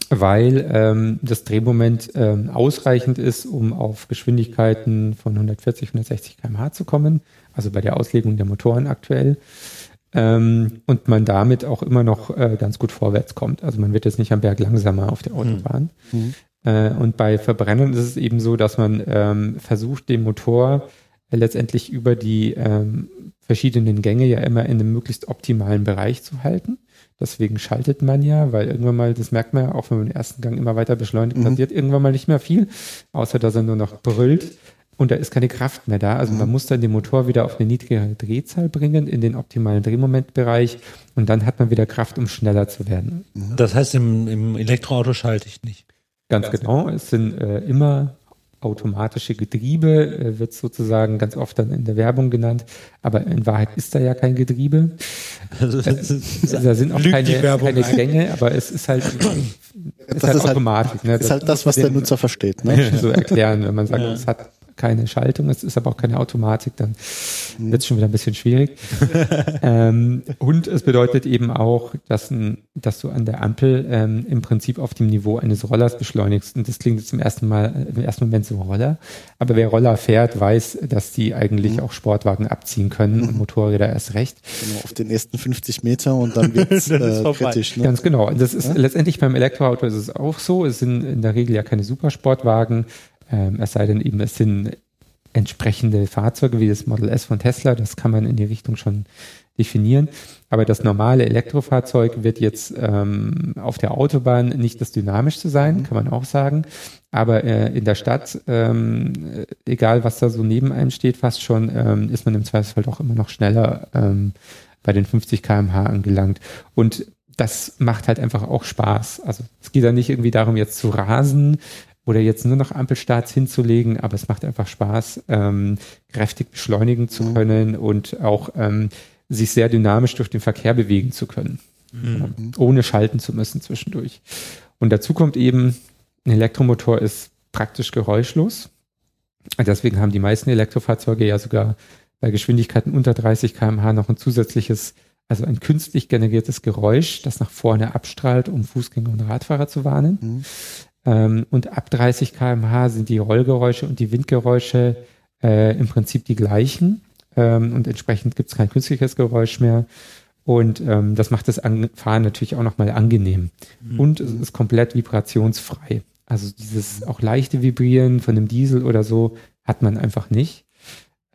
weil ähm, das Drehmoment ähm, ausreichend ist, um auf Geschwindigkeiten von 140, 160 km/h zu kommen. Also bei der Auslegung der Motoren aktuell. Ähm, und man damit auch immer noch äh, ganz gut vorwärts kommt. Also man wird jetzt nicht am Berg langsamer auf der Autobahn. Mhm. Äh, und bei Verbrennern ist es eben so, dass man ähm, versucht, den Motor letztendlich über die ähm, verschiedenen Gänge ja immer in einem möglichst optimalen Bereich zu halten. Deswegen schaltet man ja, weil irgendwann mal, das merkt man ja auch, wenn man den ersten Gang immer weiter beschleunigt, mhm. passiert irgendwann mal nicht mehr viel, außer dass er nur noch brüllt und da ist keine Kraft mehr da. Also mhm. man muss dann den Motor wieder auf eine niedrigere Drehzahl bringen, in den optimalen Drehmomentbereich und dann hat man wieder Kraft, um schneller zu werden. Mhm. Das heißt, im, im Elektroauto schalte ich nicht. Ganz, Ganz genau. Es sind äh, immer automatische Getriebe, äh, wird sozusagen ganz oft dann in der Werbung genannt, aber in Wahrheit ist da ja kein Getriebe. Also, äh, da sind auch keine, keine Gänge, aber es ist halt, ist halt Automatik. Ne? Das ist halt das, was der Nutzer versteht. Ne? So erklären, wenn man sagt, ja. es hat keine Schaltung, es ist aber auch keine Automatik, dann mhm. wird es schon wieder ein bisschen schwierig. ähm, und es bedeutet eben auch, dass, ein, dass du an der Ampel ähm, im Prinzip auf dem Niveau eines Rollers beschleunigst. Und das klingt jetzt im ersten Mal, im ersten Moment so Roller. Aber wer Roller fährt, weiß, dass die eigentlich mhm. auch Sportwagen abziehen können und mhm. Motorräder erst recht. Genau, auf den ersten 50 Meter und dann wird es äh, kritisch. Ne? Ganz genau. Und das ist ja? letztendlich beim Elektroauto ist es auch so. Es sind in der Regel ja keine Supersportwagen. Ähm, es sei denn eben, es sind entsprechende Fahrzeuge wie das Model S von Tesla, das kann man in die Richtung schon definieren. Aber das normale Elektrofahrzeug wird jetzt ähm, auf der Autobahn nicht das dynamischste sein, kann man auch sagen. Aber äh, in der Stadt, ähm, egal was da so neben einem steht, fast schon, ähm, ist man im Zweifelsfall doch immer noch schneller ähm, bei den 50 kmh angelangt. Und das macht halt einfach auch Spaß. Also es geht da nicht irgendwie darum, jetzt zu rasen, oder jetzt nur noch Ampelstarts hinzulegen, aber es macht einfach Spaß, ähm, kräftig beschleunigen zu Mhm. können und auch ähm, sich sehr dynamisch durch den Verkehr bewegen zu können, Mhm. ohne schalten zu müssen zwischendurch. Und dazu kommt eben, ein Elektromotor ist praktisch geräuschlos. Deswegen haben die meisten Elektrofahrzeuge ja sogar bei Geschwindigkeiten unter 30 km/h noch ein zusätzliches, also ein künstlich generiertes Geräusch, das nach vorne abstrahlt, um Fußgänger und Radfahrer zu warnen. Mhm. Ähm, und ab 30 km/h sind die Rollgeräusche und die Windgeräusche äh, im Prinzip die gleichen. Ähm, und entsprechend gibt es kein künstliches Geräusch mehr. Und ähm, das macht das An Fahren natürlich auch nochmal angenehm. Und es ist komplett vibrationsfrei. Also dieses auch leichte Vibrieren von einem Diesel oder so hat man einfach nicht.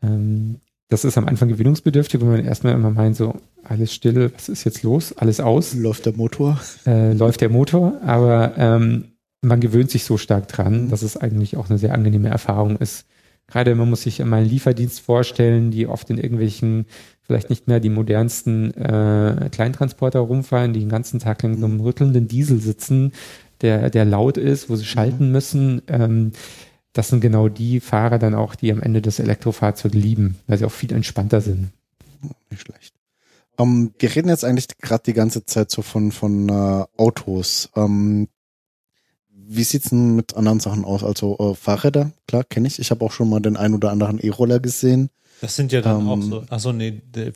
Ähm, das ist am Anfang gewinnungsbedürftig, wenn man erstmal immer meint, so alles still, was ist jetzt los, alles aus Läuft der Motor? äh, läuft der Motor, aber ähm, man gewöhnt sich so stark dran, dass es eigentlich auch eine sehr angenehme Erfahrung ist. Gerade man muss sich mal einen Lieferdienst vorstellen, die oft in irgendwelchen, vielleicht nicht mehr die modernsten äh, Kleintransporter rumfahren, die den ganzen Tag lang in so einem rüttelnden Diesel sitzen, der, der laut ist, wo sie schalten müssen. Ähm, das sind genau die Fahrer dann auch, die am Ende das Elektrofahrzeug lieben, weil sie auch viel entspannter sind. Nicht schlecht. Ähm, wir reden jetzt eigentlich gerade die ganze Zeit so von, von äh, Autos. Ähm, wie sieht's denn mit anderen Sachen aus? Also äh, Fahrräder, klar, kenne ich. Ich habe auch schon mal den ein oder anderen E-Roller gesehen. Das sind ja dann Ähm, auch so, achso, nee, äh,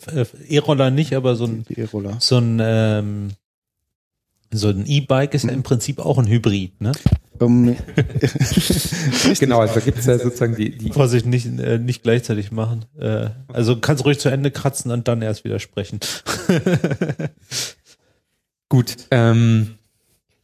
E-Roller nicht, aber so ein, E-Roller. so ein, ähm, so ein E-Bike ist ja im Prinzip auch ein Hybrid, ne? Ähm, Genau, also da gibt es ja sozusagen die, die Vorsicht, nicht, äh, nicht gleichzeitig machen. Äh, also kannst ruhig zu Ende kratzen und dann erst widersprechen. Gut, ähm,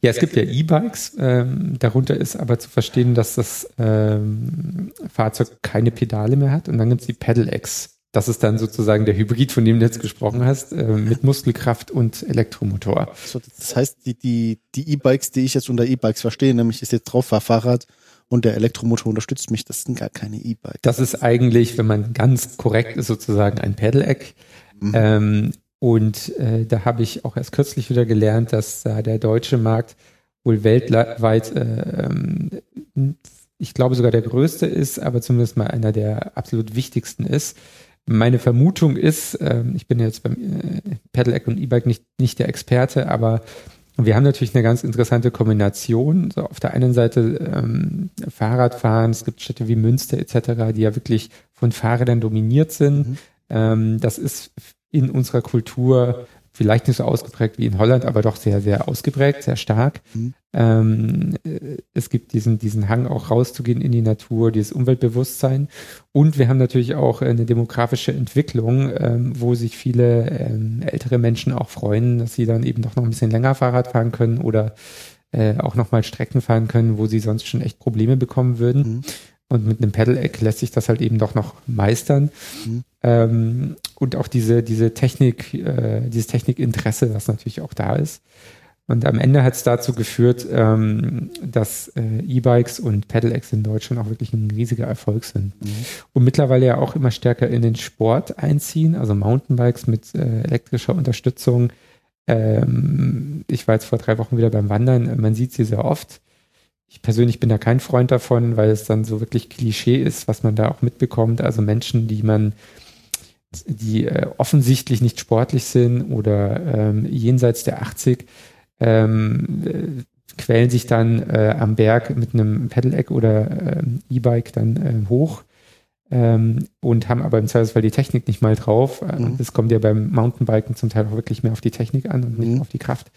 ja, es gibt ja E-Bikes. Ähm, darunter ist aber zu verstehen, dass das ähm, Fahrzeug keine Pedale mehr hat. Und dann gibt es die Pedal-X. Das ist dann sozusagen der Hybrid, von dem du jetzt gesprochen hast, äh, mit Muskelkraft und Elektromotor. so, das heißt, die, die, die E-Bikes, die ich jetzt unter E-Bikes verstehe, nämlich ist jetzt drauf war Fahrrad und der Elektromotor unterstützt mich, das sind gar keine E-Bikes. Das ist eigentlich, wenn man ganz korrekt ist, sozusagen ein Pedelec. Ähm, und äh, da habe ich auch erst kürzlich wieder gelernt, dass da der deutsche Markt wohl weltweit, äh, ähm, ich glaube sogar der größte ist, aber zumindest mal einer der absolut wichtigsten ist. Meine Vermutung ist, ähm, ich bin jetzt beim äh, Pedelec und E-Bike nicht, nicht der Experte, aber wir haben natürlich eine ganz interessante Kombination. So auf der einen Seite ähm, Fahrradfahren, es gibt Städte wie Münster etc., die ja wirklich von Fahrrädern dominiert sind. Ähm, das ist in unserer Kultur vielleicht nicht so ausgeprägt wie in Holland, aber doch sehr, sehr ausgeprägt, sehr stark. Mhm. Ähm, äh, es gibt diesen, diesen Hang auch rauszugehen in die Natur, dieses Umweltbewusstsein. Und wir haben natürlich auch eine demografische Entwicklung, ähm, wo sich viele ähm, ältere Menschen auch freuen, dass sie dann eben doch noch ein bisschen länger Fahrrad fahren können oder äh, auch nochmal Strecken fahren können, wo sie sonst schon echt Probleme bekommen würden. Mhm. Und mit einem Pedal-Eck lässt sich das halt eben doch noch meistern. Mhm. Ähm, und auch diese, diese Technik, äh, dieses Technikinteresse, was natürlich auch da ist. Und am Ende hat es dazu geführt, ähm, dass äh, E-Bikes und Pedelecs in Deutschland auch wirklich ein riesiger Erfolg sind. Und mittlerweile ja auch immer stärker in den Sport einziehen, also Mountainbikes mit äh, elektrischer Unterstützung. Ähm, ich war jetzt vor drei Wochen wieder beim Wandern, man sieht sie sehr oft. Ich persönlich bin da kein Freund davon, weil es dann so wirklich Klischee ist, was man da auch mitbekommt. Also Menschen, die man, die äh, offensichtlich nicht sportlich sind oder ähm, jenseits der 80, ähm, äh, quälen sich dann äh, am Berg mit einem Pedeleck oder ähm, E-Bike dann äh, hoch ähm, und haben aber im Zweifelsfall die Technik nicht mal drauf. Mhm. Das kommt ja beim Mountainbiken zum Teil auch wirklich mehr auf die Technik an und nicht Mhm. auf die Kraft.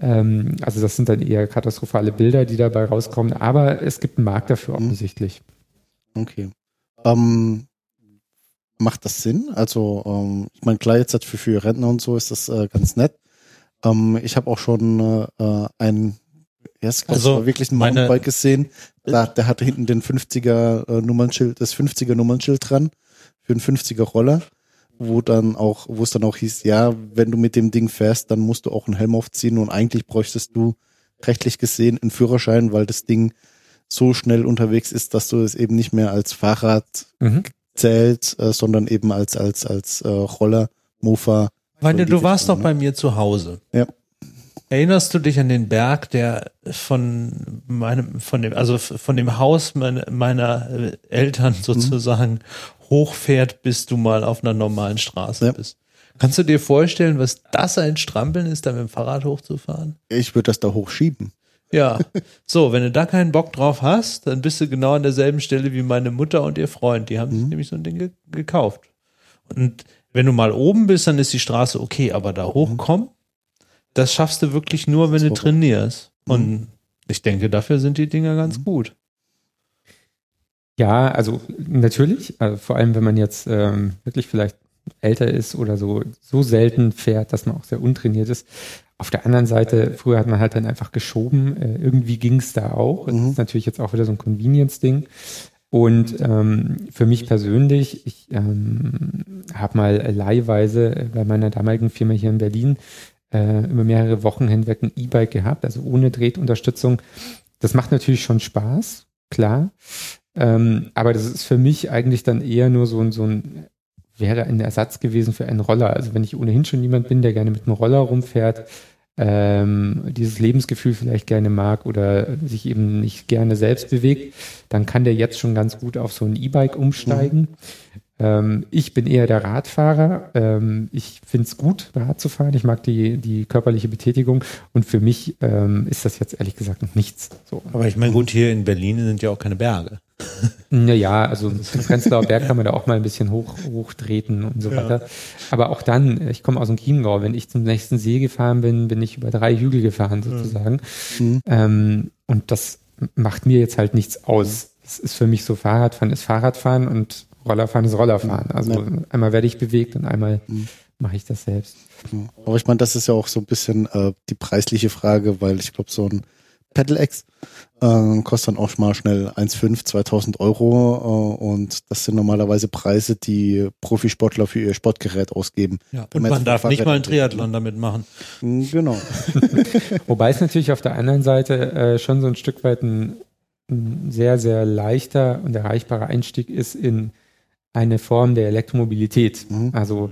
Ähm, also das sind dann eher katastrophale Bilder, die dabei rauskommen. Aber es gibt einen Markt dafür Mhm. offensichtlich. Okay. Ähm, macht das Sinn? Also, ähm, ich meine, klar, jetzt für, für Rentner und so ist das äh, ganz nett. Ähm, ich habe auch schon äh, einen, erst Also, also wirklich ein meine- Mountainbike gesehen. Da, der hatte hinten den 50er äh, Nummernschild, das 50er Nummernschild dran für einen 50er Roller, wo dann auch, wo es dann auch hieß, ja, wenn du mit dem Ding fährst, dann musst du auch einen Helm aufziehen und eigentlich bräuchtest du rechtlich gesehen einen Führerschein, weil das Ding so schnell unterwegs ist, dass du es eben nicht mehr als Fahrrad Mhm. zählt, äh, sondern eben als als als äh, Roller, Mofa. Meine, in du warst doch Richtung, bei mir zu Hause. Ja. Erinnerst du dich an den Berg, der von meinem, von dem, also von dem Haus meine, meiner Eltern Mhm. sozusagen hochfährt, bis du mal auf einer normalen Straße Ja. bist? Kannst du dir vorstellen, was das ein Strampeln ist, da mit dem Fahrrad hochzufahren? Ich würde das da hochschieben. Ja. So, wenn du da keinen Bock drauf hast, dann bist du genau an derselben Stelle wie meine Mutter und ihr Freund. Die haben sich nämlich so ein Ding ge gekauft. Und wenn du mal oben bist, dann ist die Straße okay, aber da hochkommen, das schaffst du wirklich nur, wenn du trainierst. Und ich denke, dafür sind die Dinger ganz gut. Ja, also natürlich, also vor allem wenn man jetzt ähm, wirklich vielleicht älter ist oder so, so selten fährt, dass man auch sehr untrainiert ist. Auf der anderen Seite, früher hat man halt dann einfach geschoben, äh, irgendwie ging es da auch. Das ist natürlich jetzt auch wieder so ein Convenience-Ding. Und ähm, für mich persönlich, ich ähm, habe mal leihweise bei meiner damaligen Firma hier in Berlin äh, über mehrere Wochen hinweg ein E-Bike gehabt, also ohne Tretunterstützung. Das macht natürlich schon Spaß, klar. Ähm, aber das ist für mich eigentlich dann eher nur so ein, so ein, wäre ein Ersatz gewesen für einen Roller. Also wenn ich ohnehin schon jemand bin, der gerne mit einem Roller rumfährt, ähm, dieses Lebensgefühl vielleicht gerne mag oder sich eben nicht gerne selbst bewegt, dann kann der jetzt schon ganz gut auf so ein E-Bike umsteigen. Ähm, ich bin eher der Radfahrer. Ähm, ich finde es gut, Rad zu fahren. Ich mag die, die körperliche Betätigung und für mich ähm, ist das jetzt ehrlich gesagt noch nichts. So. Aber ich meine, gut, hier in Berlin sind ja auch keine Berge. Naja, also zum Prenzlauer Berg kann man da auch mal ein bisschen hoch, hochtreten und so weiter. Aber auch dann, ich komme aus dem Chiemgau, wenn ich zum nächsten See gefahren bin, bin ich über drei Hügel gefahren sozusagen. Ähm, und das macht mir jetzt halt nichts aus. Es ist für mich so, Fahrradfahren ist Fahrradfahren und Rollerfahren ist Rollerfahren. Also Ja. einmal werde ich bewegt und einmal mache ich das selbst. Aber ich meine, das ist ja auch so ein bisschen äh, die preisliche Frage, weil ich glaube, so ein Pedal-X äh, kostet dann auch mal schnell 1,5, 2000 Euro äh, und das sind normalerweise Preise, die Profisportler für ihr Sportgerät ausgeben. Ja. Und man darf nicht mal einen redet, Triathlon damit machen. ne? Genau. Wobei es natürlich auf der anderen Seite äh, schon so ein Stück weit ein, ein sehr, sehr leichter und erreichbarer Einstieg ist in eine Form der Elektromobilität. Mhm. Also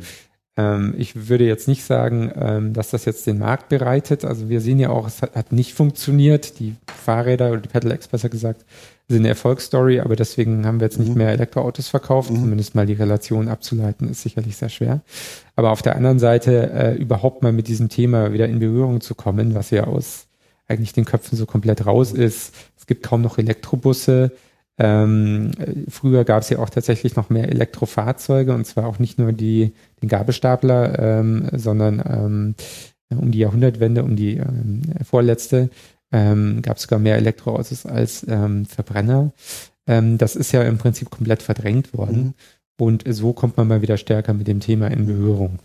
ähm, ich würde jetzt nicht sagen, ähm, dass das jetzt den Markt bereitet. Also wir sehen ja auch, es hat, hat nicht funktioniert. Die Fahrräder oder die Pedelecs besser gesagt sind eine Erfolgsstory, aber deswegen haben wir jetzt nicht Mhm. mehr Elektroautos verkauft. Mhm. Zumindest mal die Relation abzuleiten, ist sicherlich sehr schwer. Aber auf der anderen Seite äh, überhaupt mal mit diesem Thema wieder in Berührung zu kommen, was ja aus eigentlich den Köpfen so komplett raus ist. Es gibt kaum noch Elektrobusse. Ähm, äh, früher gab es ja auch tatsächlich noch mehr Elektrofahrzeuge und zwar auch nicht nur die, den Gabelstapler, ähm, sondern ähm, um die Jahrhundertwende, um die ähm, vorletzte, ähm, gab es sogar mehr Elektroautos als ähm, Verbrenner. Das ist ja im Prinzip komplett verdrängt worden. Und so kommt man mal wieder stärker mit dem Thema in Berührung.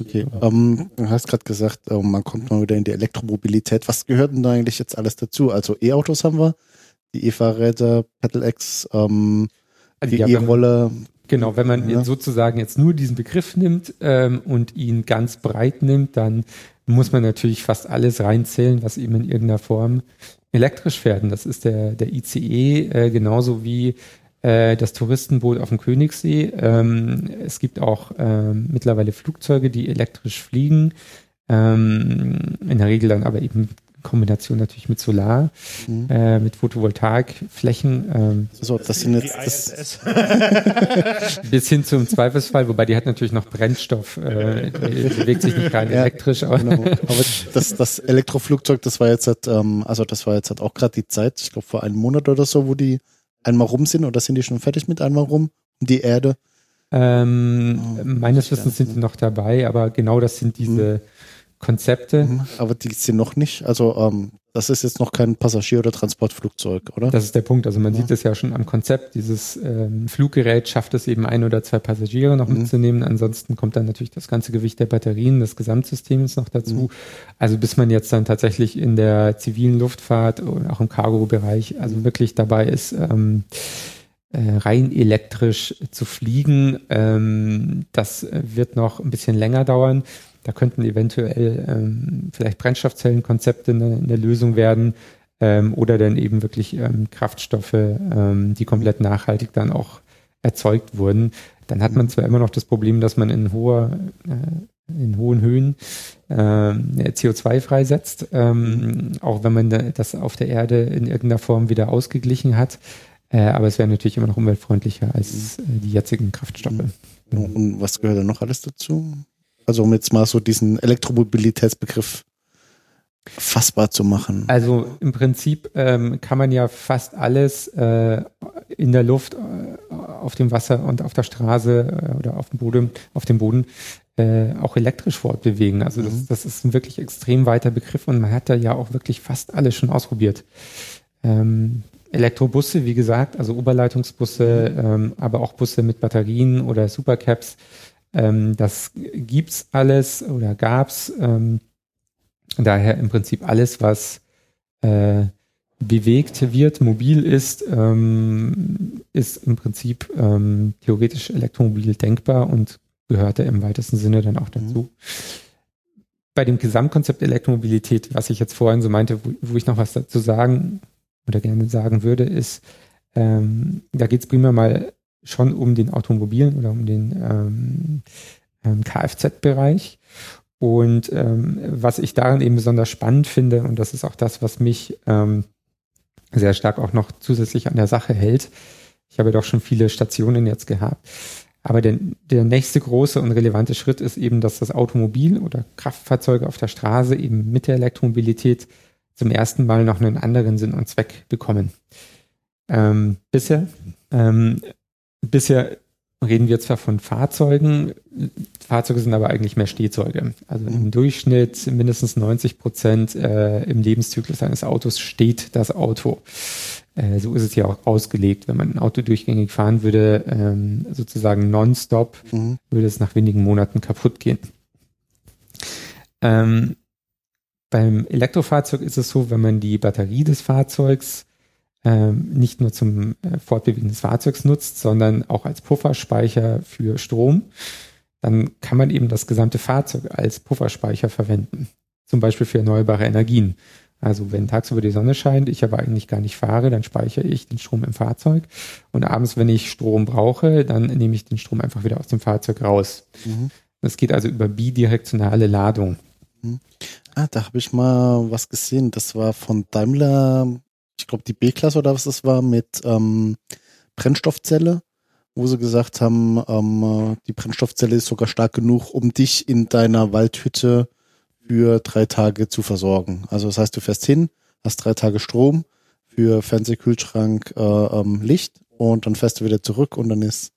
Okay. Ähm, du hast gerade gesagt, man kommt mal wieder in die Elektromobilität. Was gehört denn da eigentlich jetzt alles dazu? Also E-Autos haben wir, die E-Fahrräder, Pedal-X, ähm, die Ja, E-Roller. Genau, wenn man Ja. sozusagen jetzt nur diesen Begriff nimmt ähm, und ihn ganz breit nimmt, dann muss man natürlich fast alles reinzählen, was eben in irgendeiner Form elektrisch fährt. Und das ist der, der ICE, äh, genauso wie äh, das Touristenboot auf dem Königssee. Ähm, es gibt auch ähm, mittlerweile Flugzeuge, die elektrisch fliegen. Ähm, in der Regel dann aber eben Kombination natürlich mit Solar, Mhm. äh, mit Photovoltaikflächen. Ähm, So, das sind jetzt, das, bis hin zum Zweifelsfall, wobei die hat natürlich noch Brennstoff, äh, die bewegt sich nicht rein Ja, elektrisch, aber genau. Aber das, das Elektroflugzeug, das war jetzt, halt, ähm, also das war jetzt halt auch gerade die Zeit, ich glaube vor einem Monat oder so, wo die einmal rum sind oder sind die schon fertig mit einmal rum um die Erde? ähm, Oh, meines Wissens sind die noch dabei, aber genau das sind diese Konzepte. Mhm. Aber die sind noch nicht, also ähm, das ist jetzt noch kein Passagier- oder Transportflugzeug, oder? Das ist der Punkt. Also man Ja. sieht es ja schon am Konzept. Dieses ähm, Fluggerät schafft es eben ein oder zwei Passagiere noch Mhm. mitzunehmen. Ansonsten kommt dann natürlich das ganze Gewicht der Batterien, des Gesamtsystems noch dazu. Mhm. Also bis man jetzt dann tatsächlich in der zivilen Luftfahrt und auch im Cargo-Bereich also wirklich dabei ist, ähm, äh, rein elektrisch zu fliegen, ähm, das äh, wird noch ein bisschen länger dauern. Da könnten eventuell ähm, vielleicht Brennstoffzellenkonzepte eine, eine Lösung werden ähm, oder dann eben wirklich ähm, Kraftstoffe, ähm, die komplett nachhaltig dann auch erzeugt wurden. Dann hat man zwar immer noch das Problem, dass man in hoher, äh, in hohen Höhen ähm, CO2 freisetzt, ähm, auch wenn man das auf der Erde in irgendeiner Form wieder ausgeglichen hat. Äh, aber es wäre natürlich immer noch umweltfreundlicher als äh, die jetzigen Kraftstoffe. Mhm. Und was gehört da noch alles dazu? Also um jetzt mal so diesen Elektromobilitätsbegriff fassbar zu machen. Also im Prinzip ähm, kann man ja fast alles äh, in der Luft, äh, auf dem Wasser und auf der Straße äh, oder auf dem Boden, auf dem Boden äh, auch elektrisch fortbewegen. Also das, mhm. das ist ein wirklich extrem weiter Begriff und man hat da ja auch wirklich fast alles schon ausprobiert. Ähm, Elektrobusse, wie gesagt, also Oberleitungsbusse, mhm. ähm, aber auch Busse mit Batterien oder Supercaps. Ähm, das gibt's alles oder gab's. Ähm, daher im Prinzip alles, was äh, bewegt wird, mobil ist, ähm, ist im Prinzip ähm, theoretisch elektromobil denkbar und gehörte im weitesten Sinne dann auch dazu. Mhm. Bei dem Gesamtkonzept Elektromobilität, was ich jetzt vorhin so meinte, wo, wo ich noch was dazu sagen oder gerne sagen würde, ist, ähm, da geht es primär mal schon um den Automobilen oder um den ähm, ähm, Kfz-Bereich. Und ähm, was ich daran eben besonders spannend finde, und das ist auch das, was mich ähm, sehr stark auch noch zusätzlich an der Sache hält. Ich habe doch schon viele Stationen jetzt gehabt. Aber der, der nächste große und relevante Schritt ist eben, dass das Automobil oder Kraftfahrzeuge auf der Straße eben mit der Elektromobilität zum ersten Mal noch einen anderen Sinn und Zweck bekommen. Ähm, bisher, ähm, bisher reden wir zwar von Fahrzeugen, Fahrzeuge sind aber eigentlich mehr Stehzeuge. Also im Durchschnitt mindestens 90 Prozent äh, im Lebenszyklus eines Autos steht das Auto. Äh, so ist es ja auch ausgelegt. Wenn man ein Auto durchgängig fahren würde, ähm, sozusagen nonstop, mhm. würde es nach wenigen Monaten kaputt gehen. Ähm, beim Elektrofahrzeug ist es so, wenn man die Batterie des Fahrzeugs nicht nur zum äh, Fortbewegen des Fahrzeugs nutzt, sondern auch als Pufferspeicher für Strom, dann kann man eben das gesamte Fahrzeug als Pufferspeicher verwenden. Zum Beispiel für erneuerbare Energien. Also wenn tagsüber die Sonne scheint, ich aber eigentlich gar nicht fahre, dann speichere ich den Strom im Fahrzeug. Und abends, wenn ich Strom brauche, dann nehme ich den Strom einfach wieder aus dem Fahrzeug raus. Mhm. Das geht also über bidirektionale Ladung. Mhm. Ah, da habe ich mal was gesehen. Das war von Daimler ich glaube, die B-Klasse oder was das war, mit ähm, Brennstoffzelle, wo sie gesagt haben, ähm, die Brennstoffzelle ist sogar stark genug, um dich in deiner Waldhütte für drei Tage zu versorgen. Also das heißt, du fährst hin, hast drei Tage Strom für Fernsehkühlschrank, äh, ähm, Licht und dann fährst du wieder zurück und dann ist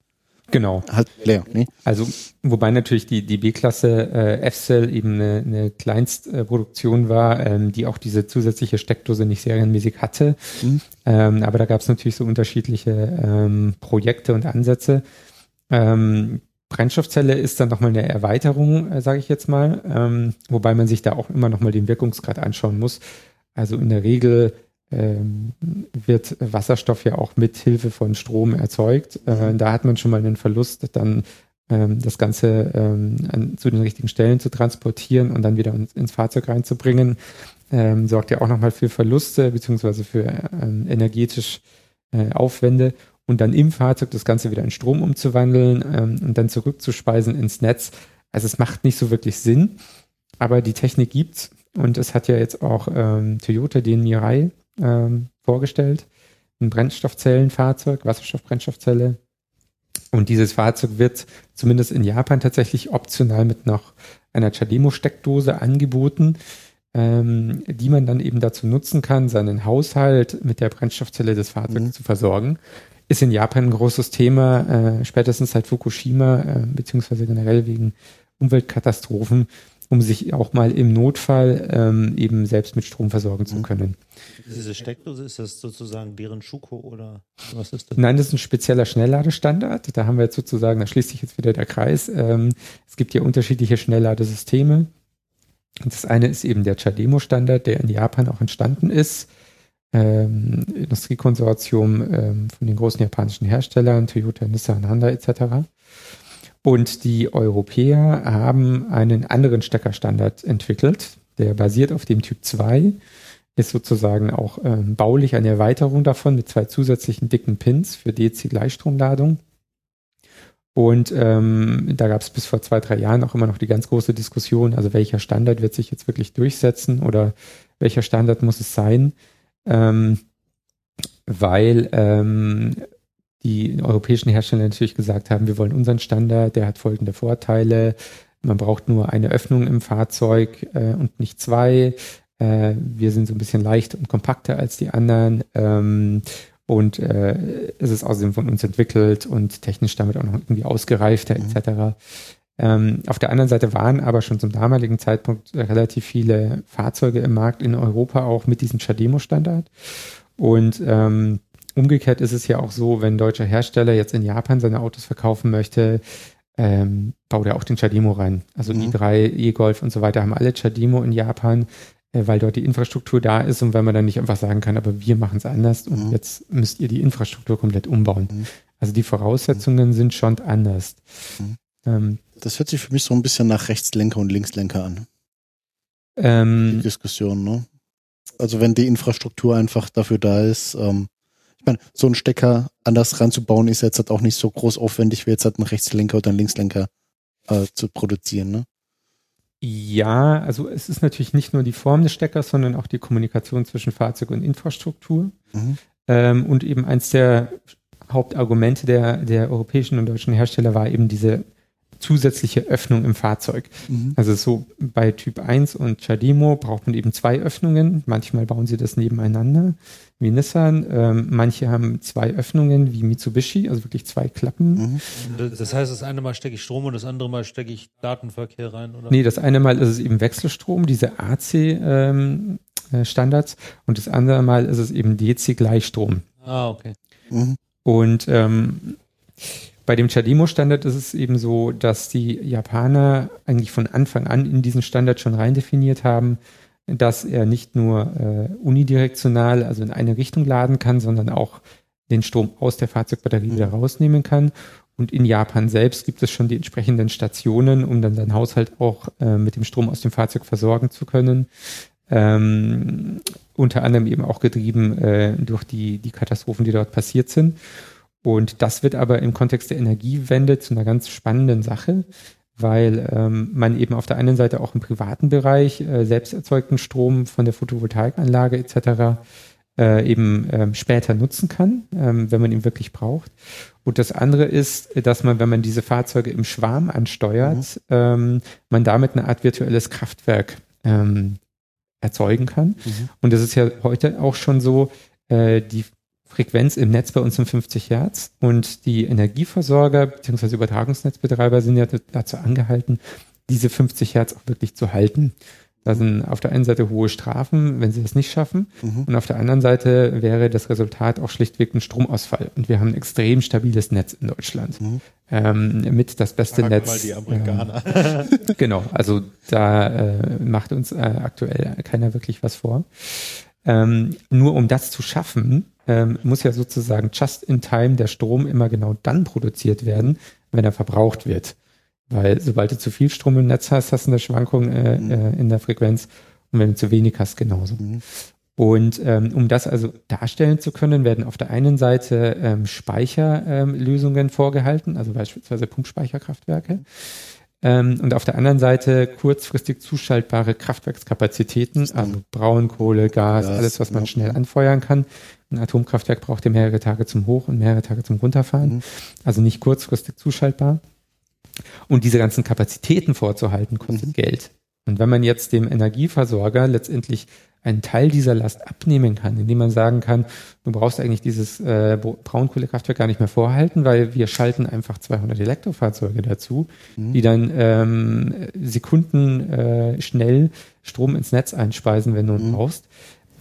Genau. Halt leer, ne? Also, wobei natürlich die, die B-Klasse äh, F-Cell eben eine, eine Kleinstproduktion äh, war, ähm, die auch diese zusätzliche Steckdose nicht serienmäßig hatte. Mhm. Ähm, aber da gab es natürlich so unterschiedliche ähm, Projekte und Ansätze. Ähm, Brennstoffzelle ist dann nochmal eine Erweiterung, äh, sage ich jetzt mal, ähm, wobei man sich da auch immer nochmal den Wirkungsgrad anschauen muss. Also in der Regel wird Wasserstoff ja auch mit Hilfe von Strom erzeugt. Äh, da hat man schon mal einen Verlust, dann ähm, das Ganze ähm, an, zu den richtigen Stellen zu transportieren und dann wieder ins, Fahrzeug reinzubringen, ähm, sorgt ja auch nochmal für Verluste beziehungsweise für ähm, energetisch äh, Aufwände und dann im Fahrzeug das Ganze wieder in Strom umzuwandeln ähm, und dann zurückzuspeisen ins Netz. Also es macht nicht so wirklich Sinn, aber die Technik gibt's und es hat ja jetzt auch ähm, Toyota den Mirai ähm, vorgestellt. Ein Brennstoffzellenfahrzeug, Wasserstoffbrennstoffzelle. Und dieses Fahrzeug wird zumindest in Japan tatsächlich optional mit noch einer Chademo-Steckdose angeboten, ähm, die man dann eben dazu nutzen kann, seinen Haushalt mit der Brennstoffzelle des Fahrzeugs mhm. zu versorgen. Ist in Japan ein großes Thema, äh, spätestens seit Fukushima, äh, beziehungsweise generell wegen Umweltkatastrophen um sich auch mal im Notfall ähm, eben selbst mit Strom versorgen zu mhm. können. Diese Steckdose, ist das sozusagen deren Schuko oder was ist das? Nein, das ist ein spezieller Schnellladestandard. Da haben wir jetzt sozusagen, da schließt sich jetzt wieder der Kreis. Ähm, es gibt ja unterschiedliche Schnellladesysteme. Das eine ist eben der Chademo-Standard, der in Japan auch entstanden ist. Ähm, Industriekonsortium ähm, von den großen japanischen Herstellern, Toyota, Nissan, Honda etc. Und die Europäer haben einen anderen Steckerstandard entwickelt, der basiert auf dem Typ 2, ist sozusagen auch ähm, baulich eine Erweiterung davon mit zwei zusätzlichen dicken Pins für DC-Gleichstromladung. Und ähm, da gab es bis vor zwei, drei Jahren auch immer noch die ganz große Diskussion, also welcher Standard wird sich jetzt wirklich durchsetzen oder welcher Standard muss es sein, ähm, weil ähm, die europäischen Hersteller natürlich gesagt haben, wir wollen unseren Standard, der hat folgende Vorteile. Man braucht nur eine Öffnung im Fahrzeug äh, und nicht zwei. Äh, wir sind so ein bisschen leichter und kompakter als die anderen. Ähm, und äh, es ist außerdem von uns entwickelt und technisch damit auch noch irgendwie ausgereifter mhm. etc. Ähm, auf der anderen Seite waren aber schon zum damaligen Zeitpunkt relativ viele Fahrzeuge im Markt in Europa auch mit diesem Chademo-Standard. Und ähm, umgekehrt ist es ja auch so, wenn ein deutscher Hersteller jetzt in Japan seine Autos verkaufen möchte, ähm, baut er auch den Chademo rein. Also mhm. i3, E-Golf und so weiter haben alle Chademo in Japan. Äh, weil dort die Infrastruktur da ist und weil man dann nicht einfach sagen kann, aber wir machen es anders und mhm. jetzt müsst ihr die Infrastruktur komplett umbauen. Mhm. Also die Voraussetzungen sind schon anders. Mhm. Ähm, das hört sich für mich so ein bisschen nach Rechtslenker und Linkslenker an. Ähm, die Diskussion, ne? Also wenn die Infrastruktur einfach dafür da ist, ähm, ich meine, so einen Stecker anders ranzubauen ist jetzt halt auch nicht so groß aufwendig, wie jetzt halt einen Rechtslenker oder einen Linkslenker äh, zu produzieren, ne? Ja, also es ist natürlich nicht nur die Form des Steckers, sondern auch die Kommunikation zwischen Fahrzeug und Infrastruktur. Mhm. Ähm, und eben eins der Hauptargumente der, der europäischen und deutschen Hersteller war eben diese zusätzliche Öffnung im Fahrzeug. Mhm. Also so bei Typ 1 und Chademo braucht man eben zwei Öffnungen. Manchmal bauen sie das nebeneinander, wie Nissan. Ähm, manche haben zwei Öffnungen, wie Mitsubishi, also wirklich zwei Klappen. Mhm. Das heißt, das eine Mal stecke ich Strom und das andere Mal stecke ich Datenverkehr rein, oder? Nee, das eine Mal ist es eben Wechselstrom, diese AC ähm, äh, Standards und das andere Mal ist es eben DC Gleichstrom. Ah, okay. Mhm. Und ähm, bei dem Chademo-Standard ist es eben so, dass die Japaner eigentlich von Anfang an in diesen Standard schon rein definiert haben, dass er nicht nur äh, unidirektional, also in eine Richtung laden kann, sondern auch den Strom aus der Fahrzeugbatterie mhm. wieder rausnehmen kann. Und in Japan selbst gibt es schon die entsprechenden Stationen, um dann deinen Haushalt auch äh, mit dem Strom aus dem Fahrzeug versorgen zu können. Ähm, unter anderem eben auch getrieben äh, durch die, die Katastrophen, die dort passiert sind. Und das wird aber im Kontext der Energiewende zu einer ganz spannenden Sache, weil ähm, man eben auf der einen Seite auch im privaten Bereich äh, selbst erzeugten Strom von der Photovoltaikanlage etc. Äh, eben ähm, später nutzen kann, ähm, wenn man ihn wirklich braucht. Und das andere ist, dass man, wenn man diese Fahrzeuge im Schwarm ansteuert, mhm. ähm, man damit eine Art virtuelles Kraftwerk ähm, erzeugen kann. Mhm. Und das ist ja heute auch schon so, äh, die Frequenz im Netz bei uns sind 50 Hertz und die Energieversorger bzw. Übertragungsnetzbetreiber sind ja dazu angehalten, diese 50 Hertz auch wirklich zu halten. Da sind auf der einen Seite hohe Strafen, wenn sie das nicht schaffen. Mhm. Und auf der anderen Seite wäre das Resultat auch schlichtweg ein Stromausfall. Und wir haben ein extrem stabiles Netz in Deutschland. Mhm. Ähm, mit das beste Frag Netz. Mal die Amerikaner. Ähm, genau, also da äh, macht uns äh, aktuell keiner wirklich was vor. Ähm, nur um das zu schaffen, ähm, muss ja sozusagen just in time der Strom immer genau dann produziert werden, wenn er verbraucht wird. Weil sobald du zu viel Strom im Netz hast, hast du eine Schwankung äh, mhm. äh, in der Frequenz und wenn du zu wenig hast, genauso. Mhm. Und ähm, um das also darstellen zu können, werden auf der einen Seite ähm, Speicherlösungen vorgehalten, also beispielsweise Pumpspeicherkraftwerke. Ähm, und auf der anderen Seite kurzfristig zuschaltbare Kraftwerkskapazitäten, also Braunkohle, Gas, Gas alles, was man ja. schnell anfeuern kann. Ein Atomkraftwerk braucht ja mehrere Tage zum Hoch- und mehrere Tage zum Runterfahren. Mhm. Also nicht kurzfristig zuschaltbar. Und diese ganzen Kapazitäten vorzuhalten, kostet mhm. Geld. Und wenn man jetzt dem Energieversorger letztendlich einen Teil dieser Last abnehmen kann, indem man sagen kann, du brauchst eigentlich dieses äh, Braunkohlekraftwerk gar nicht mehr vorhalten, weil wir schalten einfach 200 Elektrofahrzeuge dazu, mhm. die dann ähm, Sekunden äh, schnell Strom ins Netz einspeisen, wenn du ihn mhm. brauchst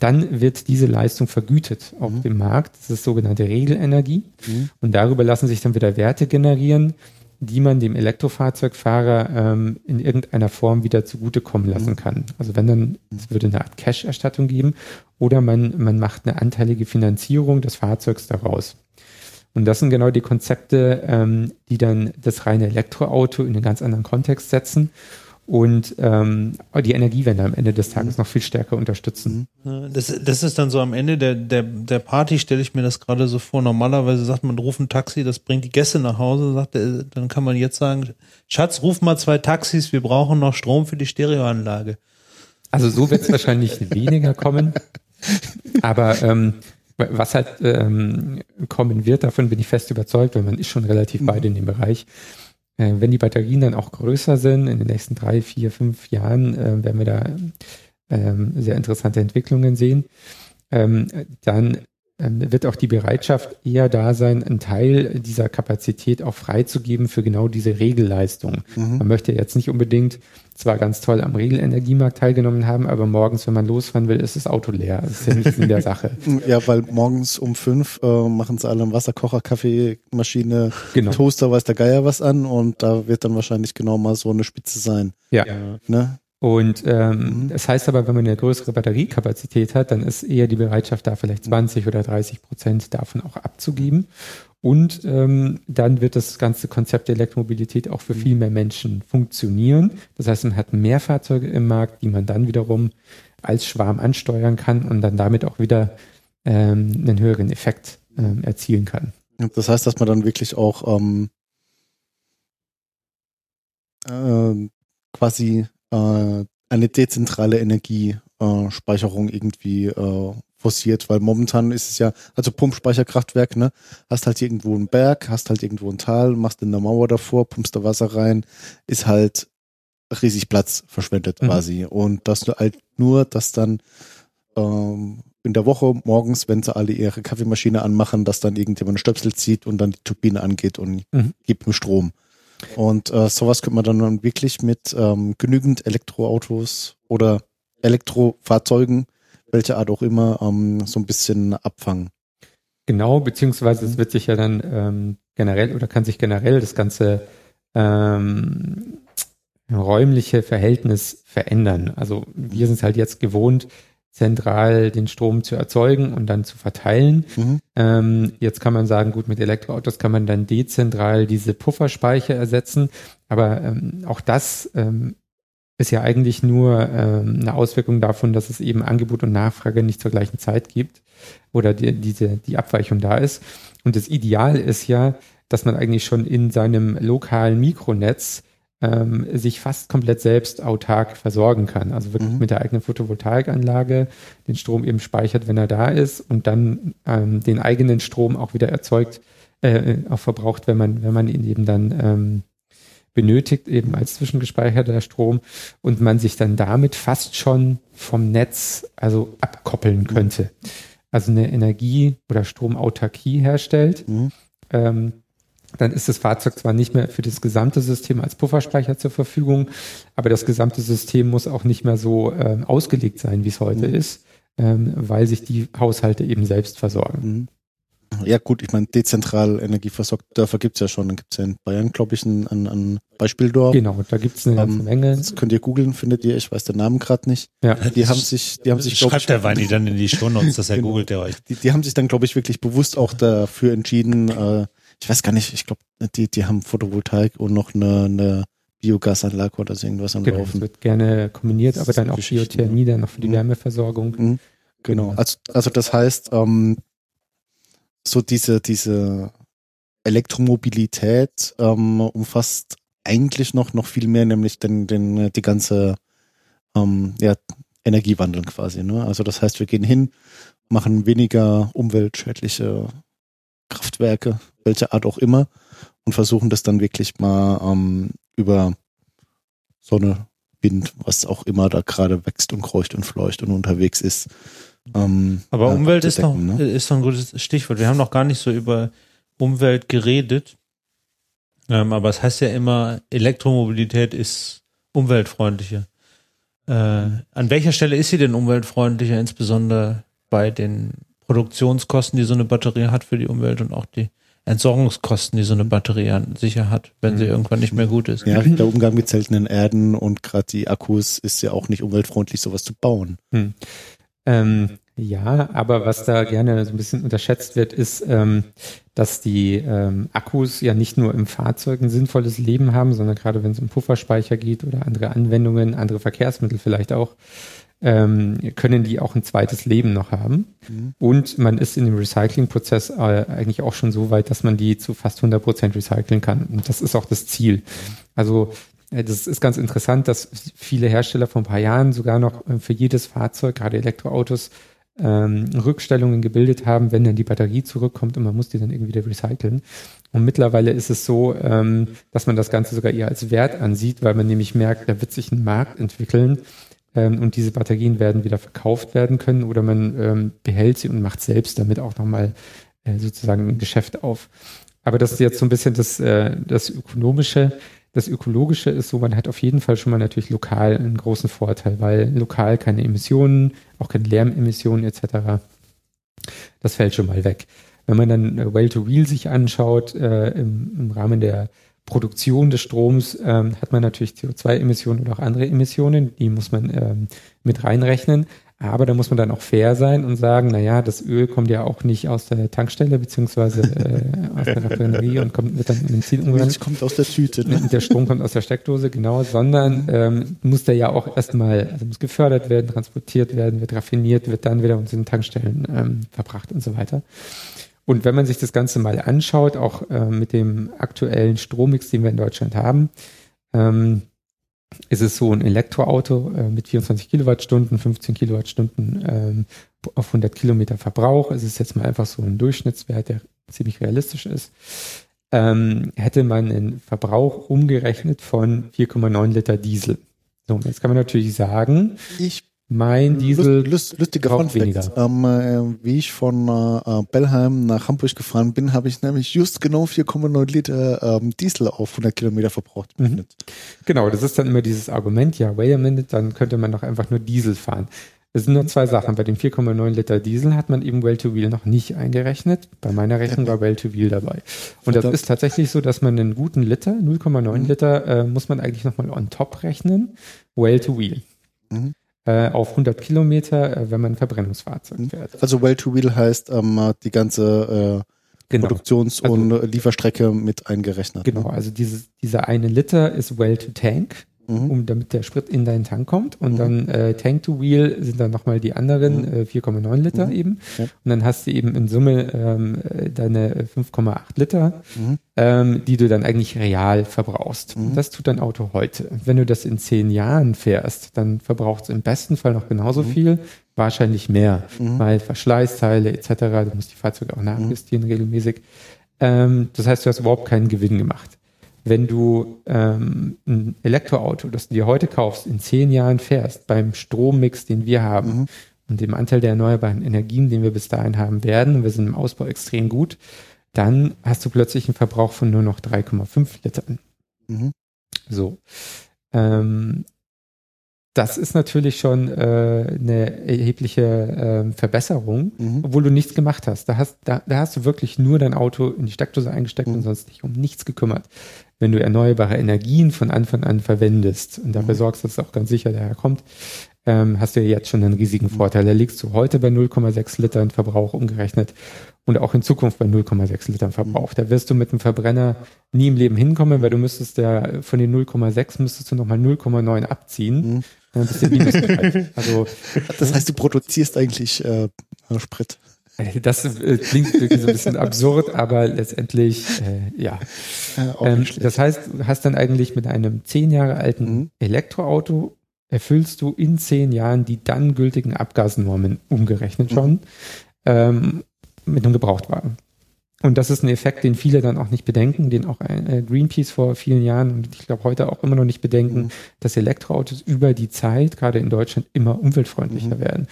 dann wird diese Leistung vergütet auf mhm. dem Markt. Das ist sogenannte Regelenergie. Mhm. Und darüber lassen sich dann wieder Werte generieren, die man dem Elektrofahrzeugfahrer ähm, in irgendeiner Form wieder zugutekommen lassen mhm. kann. Also wenn dann, es würde eine Art Cash-Erstattung geben oder man, man macht eine anteilige Finanzierung des Fahrzeugs daraus. Und das sind genau die Konzepte, ähm, die dann das reine Elektroauto in einen ganz anderen Kontext setzen und ähm, die Energiewende am Ende des Tages noch viel stärker unterstützen. Das, das ist dann so am Ende der, der, der Party, stelle ich mir das gerade so vor. Normalerweise sagt man, ruf ein Taxi, das bringt die Gäste nach Hause. Sagt er, dann kann man jetzt sagen, Schatz, ruf mal zwei Taxis, wir brauchen noch Strom für die Stereoanlage. Also so wird es wahrscheinlich weniger kommen. Aber ähm, was halt ähm, kommen wird, davon bin ich fest überzeugt, weil man ist schon relativ weit in dem Bereich. Äh, wenn die Batterien dann auch größer sind, in den nächsten drei, vier, fünf Jahren, äh, werden wir da ähm, sehr interessante Entwicklungen sehen. Ähm, dann ähm, wird auch die Bereitschaft eher da sein, einen Teil dieser Kapazität auch freizugeben für genau diese Regelleistung. Mhm. Man möchte jetzt nicht unbedingt zwar ganz toll am Regelenergiemarkt teilgenommen haben, aber morgens, wenn man losfahren will, ist das Auto leer. Das ist ja nichts in der Sache. Ja, weil morgens um fünf äh, machen sie alle einen Wasserkocher, Kaffeemaschine, genau. Toaster, weiß der Geier was an und da wird dann wahrscheinlich genau mal so eine Spitze sein. Ja. Ne? Und ähm, mhm. das heißt aber, wenn man eine größere Batteriekapazität hat, dann ist eher die Bereitschaft da, vielleicht 20 oder 30 Prozent davon auch abzugeben. Und ähm, dann wird das ganze Konzept der Elektromobilität auch für viel mehr Menschen funktionieren. Das heißt, man hat mehr Fahrzeuge im Markt, die man dann wiederum als Schwarm ansteuern kann und dann damit auch wieder ähm, einen höheren Effekt ähm, erzielen kann. Das heißt, dass man dann wirklich auch ähm, äh, quasi äh, eine dezentrale Energiespeicherung irgendwie äh, forciert, weil momentan ist es ja, also Pumpspeicherkraftwerk, ne, hast halt irgendwo einen Berg, hast halt irgendwo ein Tal, machst in der Mauer davor, pumpst da Wasser rein, ist halt riesig Platz verschwendet mhm. quasi. Und das halt nur, dass dann ähm, in der Woche morgens, wenn sie alle ihre Kaffeemaschine anmachen, dass dann irgendjemand einen Stöpsel zieht und dann die Turbine angeht und mhm. gibt mir Strom. Und äh, sowas könnte man dann wirklich mit ähm, genügend Elektroautos oder Elektrofahrzeugen, welche Art auch immer, ähm, so ein bisschen abfangen. Genau, beziehungsweise es wird sich ja dann ähm, generell oder kann sich generell das ganze ähm, räumliche Verhältnis verändern. Also wir sind es halt jetzt gewohnt, zentral den Strom zu erzeugen und dann zu verteilen. Mhm. Ähm, jetzt kann man sagen, gut, mit Elektroautos kann man dann dezentral diese Pufferspeicher ersetzen. Aber ähm, auch das ähm, ist ja eigentlich nur ähm, eine Auswirkung davon, dass es eben Angebot und Nachfrage nicht zur gleichen Zeit gibt oder die, diese, die Abweichung da ist. Und das Ideal ist ja, dass man eigentlich schon in seinem lokalen Mikronetz ähm, sich fast komplett selbst autark versorgen kann. Also wirklich mhm. mit der eigenen Photovoltaikanlage den Strom eben speichert, wenn er da ist und dann ähm, den eigenen Strom auch wieder erzeugt, äh, auch verbraucht, wenn man, wenn man ihn eben dann ähm, benötigt, eben als zwischengespeicherter Strom und man sich dann damit fast schon vom Netz also abkoppeln könnte. Also eine Energie- oder Stromautarkie herstellt. Mhm. Ähm, dann ist das Fahrzeug zwar nicht mehr für das gesamte System als Pufferspeicher zur Verfügung, aber das gesamte System muss auch nicht mehr so ähm, ausgelegt sein, wie es heute mhm. ist, ähm, weil sich die Haushalte eben selbst versorgen. Mhm. Ja gut, ich meine, dezentral energieversorgt Dörfer gibt's ja schon. Dann gibt's ja in Bayern, glaube ich, ein, ein, ein Beispieldorf. Genau, da gibt's eine ganze ähm, Menge. Das könnt ihr googeln, findet ihr, ich weiß den Namen gerade nicht. Ja. Die haben sich, die haben sich, Schreibt ich, der Weini dann in die Shownotes, dass er genau. googelt der euch. Die, die haben sich dann, glaube ich, wirklich bewusst auch dafür entschieden, äh, ich weiß gar nicht, ich glaube, die, die haben Photovoltaik und noch eine, eine Biogasanlage oder so irgendwas am genau, Laufen. Das wird gerne kombiniert, aber dann auch Geothermie dann noch für die mhm. Wärmeversorgung. Mhm. Genau. Also, also das heißt, ähm, so diese, diese Elektromobilität ähm, umfasst eigentlich noch, noch viel mehr, nämlich den, den, die ganze ähm, ja, Energiewandel quasi. Ne? Also das heißt, wir gehen hin, machen weniger umweltschädliche Kraftwerke, welche Art auch immer, und versuchen das dann wirklich mal ähm, über Sonne, Wind, was auch immer da gerade wächst und kreucht und fleucht und unterwegs ist. Ähm, Aber Umwelt ist, noch, ne? ist noch ein gutes Stichwort. Wir haben noch gar nicht so über Umwelt geredet. Ähm, aber es heißt ja immer, Elektromobilität ist umweltfreundlicher. Äh, an welcher Stelle ist sie denn umweltfreundlicher, insbesondere bei den Produktionskosten, die so eine Batterie hat für die Umwelt und auch die Entsorgungskosten, die so eine Batterie sicher hat, wenn sie mhm. irgendwann nicht mehr gut ist. Ja, der Umgang mit seltenen Erden und gerade die Akkus ist ja auch nicht umweltfreundlich, sowas zu bauen. Hm. Ähm, Ja, aber was da gerne so ein bisschen unterschätzt wird, ist, ähm, dass die ähm, Akkus ja nicht nur im Fahrzeug ein sinnvolles Leben haben, sondern gerade wenn es um Pufferspeicher geht oder andere Anwendungen, andere Verkehrsmittel vielleicht auch, ähm, können die auch ein zweites Leben noch haben. Mhm. Und man ist in dem Recyclingprozess äh, eigentlich auch schon so weit, dass man die zu fast 100 Prozent recyceln kann. Und das ist auch das Ziel. Also äh, das ist ganz interessant, dass viele Hersteller vor ein paar Jahren sogar noch äh, für jedes Fahrzeug, gerade Elektroautos, ähm, Rückstellungen gebildet haben, wenn dann die Batterie zurückkommt und man muss die dann irgendwie wieder recyceln. Und mittlerweile ist es so, ähm, dass man das Ganze sogar eher als Wert ansieht, weil man nämlich merkt, da wird sich ein Markt entwickeln, ähm, und diese Batterien werden wieder verkauft werden können oder man ähm, behält sie und macht selbst damit auch nochmal äh, sozusagen ein Geschäft auf. Aber das ist jetzt so ein bisschen das, äh, das Ökonomische. Das Ökologische ist so, man hat auf jeden Fall schon mal natürlich lokal einen großen Vorteil, weil lokal keine Emissionen, auch keine Lärmemissionen etc. Das fällt schon mal weg. Wenn man dann äh, Well-to-Wheel sich anschaut, äh, im, im Rahmen der Produktion des Stroms ähm, hat man natürlich CO2-Emissionen oder auch andere Emissionen, die muss man ähm, mit reinrechnen. Aber da muss man dann auch fair sein und sagen, na ja, das Öl kommt ja auch nicht aus der Tankstelle beziehungsweise äh, aus der Raffinerie und kommt wird dann in den Ziel umgewandelt. kommt aus der Tüte. Ne? Der Strom kommt aus der Steckdose, genau, sondern ähm, muss der ja auch erstmal, also muss gefördert werden, transportiert werden, wird raffiniert, wird dann wieder uns in Tankstellen ähm, verbracht und so weiter. Und wenn man sich das Ganze mal anschaut, auch äh, mit dem aktuellen Strommix, den wir in Deutschland haben, ähm, ist es so ein Elektroauto äh, mit 24 Kilowattstunden, 15 Kilowattstunden ähm, auf 100 Kilometer Verbrauch. Es ist jetzt mal einfach so ein Durchschnittswert, der ziemlich realistisch ist. Ähm, hätte man einen Verbrauch umgerechnet von 4,9 Liter Diesel. So, jetzt kann man natürlich sagen, ich mein Diesel Lust, lustiger braucht weniger. Ähm, äh, wie ich von äh, Bellheim nach Hamburg gefahren bin, habe ich nämlich just genau 4,9 Liter ähm, Diesel auf 100 Kilometer verbraucht. Mhm. Genau, das ist dann immer dieses Argument, ja, wait a minute, dann könnte man doch einfach nur Diesel fahren. Es sind nur zwei Sachen. Bei den 4,9 Liter Diesel hat man eben Well-to-Wheel noch nicht eingerechnet. Bei meiner Rechnung war Well-to-Wheel dabei. Und das ist tatsächlich so, dass man einen guten Liter, 0,9 mhm. Liter, äh, muss man eigentlich nochmal on top rechnen. Well-to-Wheel. Mhm äh, auf 100 Kilometer, äh, wenn man ein Verbrennungsfahrzeug mhm. fährt. Also Well-to-Wheel heißt ähm, die ganze äh, genau. Produktions- also, und Lieferstrecke mit eingerechnet. Genau, ne? also dieses, dieser eine Liter ist Well-to-Tank mhm. um damit der Sprit in deinen Tank kommt. Und mhm. dann äh, Tank to Wheel sind dann nochmal die anderen mhm. äh, 4,9 Liter mhm. eben. Ja. Und dann hast du eben in Summe ähm, deine 5,8 Liter, mhm. ähm, die du dann eigentlich real verbrauchst. Mhm. Das tut dein Auto heute. Wenn du das in zehn Jahren fährst, dann verbraucht es im besten Fall noch genauso viel, wahrscheinlich mehr, weil Verschleißteile etc., du musst die Fahrzeuge auch nachjustieren regelmäßig. Ähm, das heißt, du hast überhaupt keinen Gewinn gemacht wenn du ähm, ein Elektroauto, das du dir heute kaufst, in zehn Jahren fährst, beim Strommix, den wir haben mhm. und dem Anteil der erneuerbaren Energien, den wir bis dahin haben werden, und wir sind im Ausbau extrem gut, dann hast du plötzlich einen Verbrauch von nur noch 3,5 Litern. Mhm. So. Ähm, das ist natürlich schon äh, eine erhebliche äh, Verbesserung, mhm. obwohl du nichts gemacht hast. Da hast, da, da hast du wirklich nur dein Auto in die Steckdose eingesteckt mhm. und sonst dich um nichts gekümmert wenn du erneuerbare Energien von Anfang an verwendest und dafür mhm. sorgst, dass es auch ganz sicher daherkommt, ähm, hast du ja jetzt schon einen riesigen mhm. Vorteil. Da liegst du heute bei 0,6 Litern Verbrauch umgerechnet und auch in Zukunft bei 0,6 Litern Verbrauch. Mhm. Da wirst du mit einem Verbrenner nie im Leben hinkommen, weil du müsstest ja von den 0,6 müsstest du nochmal 0,9 abziehen. Mhm. Bisschen also, das heißt, du produzierst eigentlich äh, Sprit. Das äh, klingt irgendwie so ein bisschen absurd, aber letztendlich, äh, ja. ähm, das heißt, du hast dann eigentlich mit einem zehn Jahre alten mhm. Elektroauto erfüllst du in zehn Jahren die dann gültigen Abgasnormen umgerechnet schon mhm. ähm, mit einem Gebrauchtwagen. Und das ist ein Effekt, den viele dann auch nicht bedenken, den auch äh, Greenpeace vor vielen Jahren und ich glaube heute auch immer noch nicht bedenken, mhm. dass Elektroautos über die Zeit, gerade in Deutschland, immer umweltfreundlicher mhm. werden.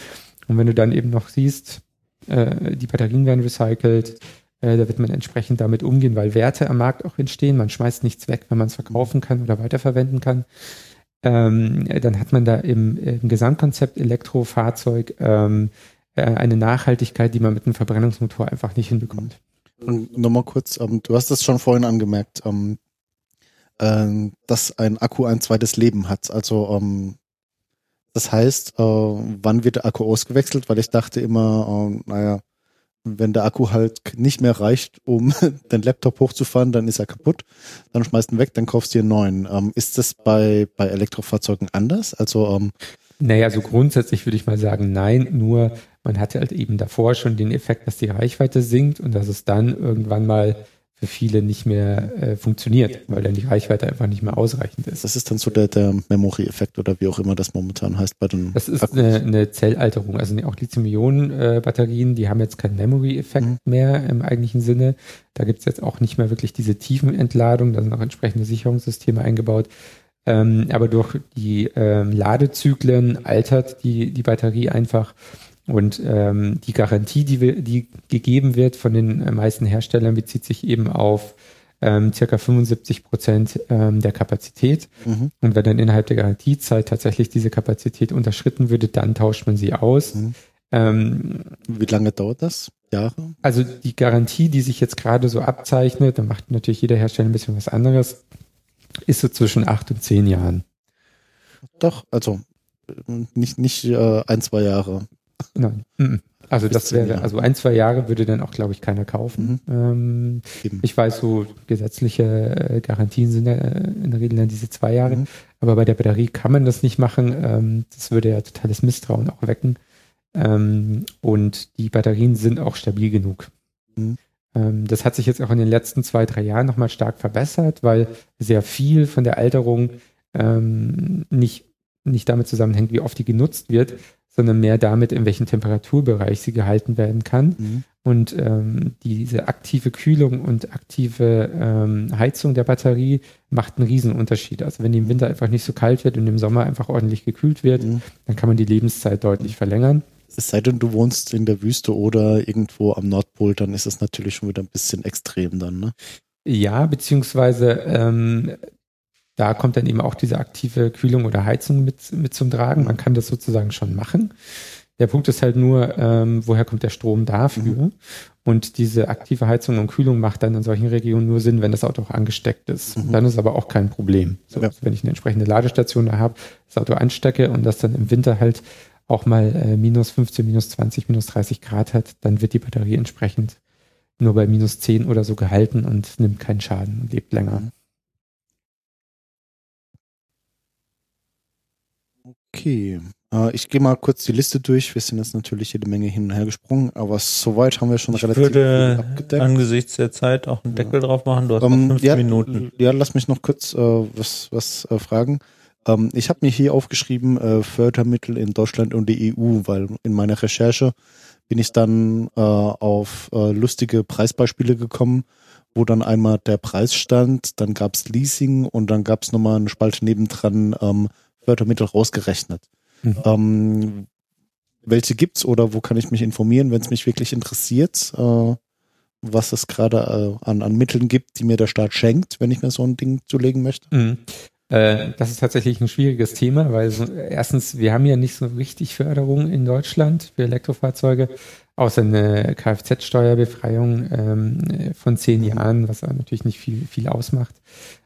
Und wenn du dann eben noch siehst, äh, die Batterien werden recycelt. Äh, da wird man entsprechend damit umgehen, weil Werte am Markt auch entstehen. Man schmeißt nichts weg, wenn man es verkaufen kann oder weiterverwenden kann. Ähm, dann hat man da im, im Gesamtkonzept Elektrofahrzeug ähm, äh, eine Nachhaltigkeit, die man mit einem Verbrennungsmotor einfach nicht hinbekommt. Und nochmal kurz, ähm, du hast es schon vorhin angemerkt, ähm, äh, dass ein Akku ein zweites Leben hat. Also ähm, Das heißt, äh, wann wird der Akku ausgewechselt? Weil ich dachte immer, äh, naja, wenn der Akku halt nicht mehr reicht, um den Laptop hochzufahren, dann ist er kaputt. Dann schmeißt ihn weg, dann kaufst du dir einen neuen. Ähm, ist das bei, bei Elektrofahrzeugen anders? Also, ähm, naja, so grundsätzlich würde ich mal sagen, nein, nur man hatte halt eben davor schon den Effekt, dass die Reichweite sinkt und dass es dann irgendwann mal für viele nicht mehr äh, funktioniert, weil dann die Reichweite einfach nicht mehr ausreichend ist. Das ist dann so der, der Memory-Effekt oder wie auch immer das momentan heißt bei den. Das ist eine, eine, Zellalterung. Also auch Lithium-Ionen-Batterien, die haben jetzt keinen Memory-Effekt mhm. mehr im eigentlichen Sinne. Da gibt es jetzt auch nicht mehr wirklich diese Tiefenentladung, da sind auch entsprechende Sicherungssysteme eingebaut. Ähm, aber durch die ähm, Ladezyklen altert die, die Batterie einfach und ähm, die Garantie, die, wir, die gegeben wird von den äh, meisten Herstellern, bezieht sich eben auf ähm, circa 75 Prozent ähm, der Kapazität. Mhm. Und wenn dann innerhalb der Garantiezeit tatsächlich diese Kapazität unterschritten würde, dann tauscht man sie aus. Mhm. Ähm, Wie lange dauert das? Jahre? Also die Garantie, die sich jetzt gerade so abzeichnet, da macht natürlich jeder Hersteller ein bisschen was anderes, ist so zwischen acht und zehn Jahren. Doch, also äh, nicht, nicht äh, ein, zwei Jahre. Nein. Also das wäre, also ein, zwei Jahre würde dann auch, glaube ich, keiner kaufen. Mhm. Ähm, ich weiß, so gesetzliche äh, Garantien sind äh, in der Regel dann diese zwei Jahre. Mhm. Aber bei der Batterie kann man das nicht machen. Ähm, das würde ja totales Misstrauen auch wecken. Ähm, und die Batterien sind auch stabil genug. Mhm. Das hat sich jetzt auch in den letzten zwei, drei Jahren nochmal stark verbessert, weil sehr viel von der Alterung nicht, nicht damit zusammenhängt, wie oft die genutzt wird, sondern mehr damit, in welchem Temperaturbereich sie gehalten werden kann. Mhm. Und ähm, diese aktive Kühlung und aktive ähm, Heizung der Batterie macht einen Riesenunterschied. Also wenn die im Winter einfach nicht so kalt wird und im Sommer einfach ordentlich gekühlt wird, mhm. dann kann man die Lebenszeit deutlich verlängern. Es sei denn, du wohnst in der Wüste oder irgendwo am Nordpol, dann ist es natürlich schon wieder ein bisschen extrem dann, ne? Ja, beziehungsweise ähm, da kommt dann eben auch diese aktive Kühlung oder Heizung mit, mit zum Tragen. Man kann das sozusagen schon machen. Der Punkt ist halt nur, ähm, woher kommt der Strom dafür? Mhm. Und diese aktive Heizung und Kühlung macht dann in solchen Regionen nur Sinn, wenn das Auto auch angesteckt ist. Mhm. Dann ist aber auch kein Problem. So, ja. also wenn ich eine entsprechende Ladestation da habe, das Auto anstecke und das dann im Winter halt auch mal äh, minus 15, minus 20, minus 30 Grad hat, dann wird die Batterie entsprechend nur bei minus 10 oder so gehalten und nimmt keinen Schaden und lebt länger. Mhm. Okay. Äh, ich gehe mal kurz die Liste durch. Wir sind jetzt natürlich jede Menge hin und her gesprungen, aber soweit haben wir schon ich relativ würde abgedeckt. angesichts der Zeit auch einen Deckel ja. drauf machen. Du hast um, noch ähm, fünf ja, Minuten. Ja, lass mich noch kurz äh, was, was äh, fragen. Ähm, ich habe mir hier aufgeschrieben, äh, Fördermittel in Deutschland und die EU, weil in meiner Recherche bin ich dann äh, auf lustige Preisbeispiele gekommen, wo dann einmal der Preis stand, dann gab's Leasing und dann gab's nochmal eine Spalte nebendran ähm, Fördermittel rausgerechnet. Mhm. Ähm, welche gibt's oder wo kann ich mich informieren, wenn es mich wirklich interessiert, äh, was es gerade äh, an, an Mitteln gibt, die mir der Staat schenkt, wenn ich mir so ein Ding zulegen möchte? Mhm. Äh, das ist tatsächlich ein schwieriges Thema, weil so, erstens, wir haben ja nicht so richtig Förderung in Deutschland für Elektrofahrzeuge, außer eine Kfz-Steuerbefreiung ähm, von zehn. Jahren, was natürlich nicht viel, viel ausmacht.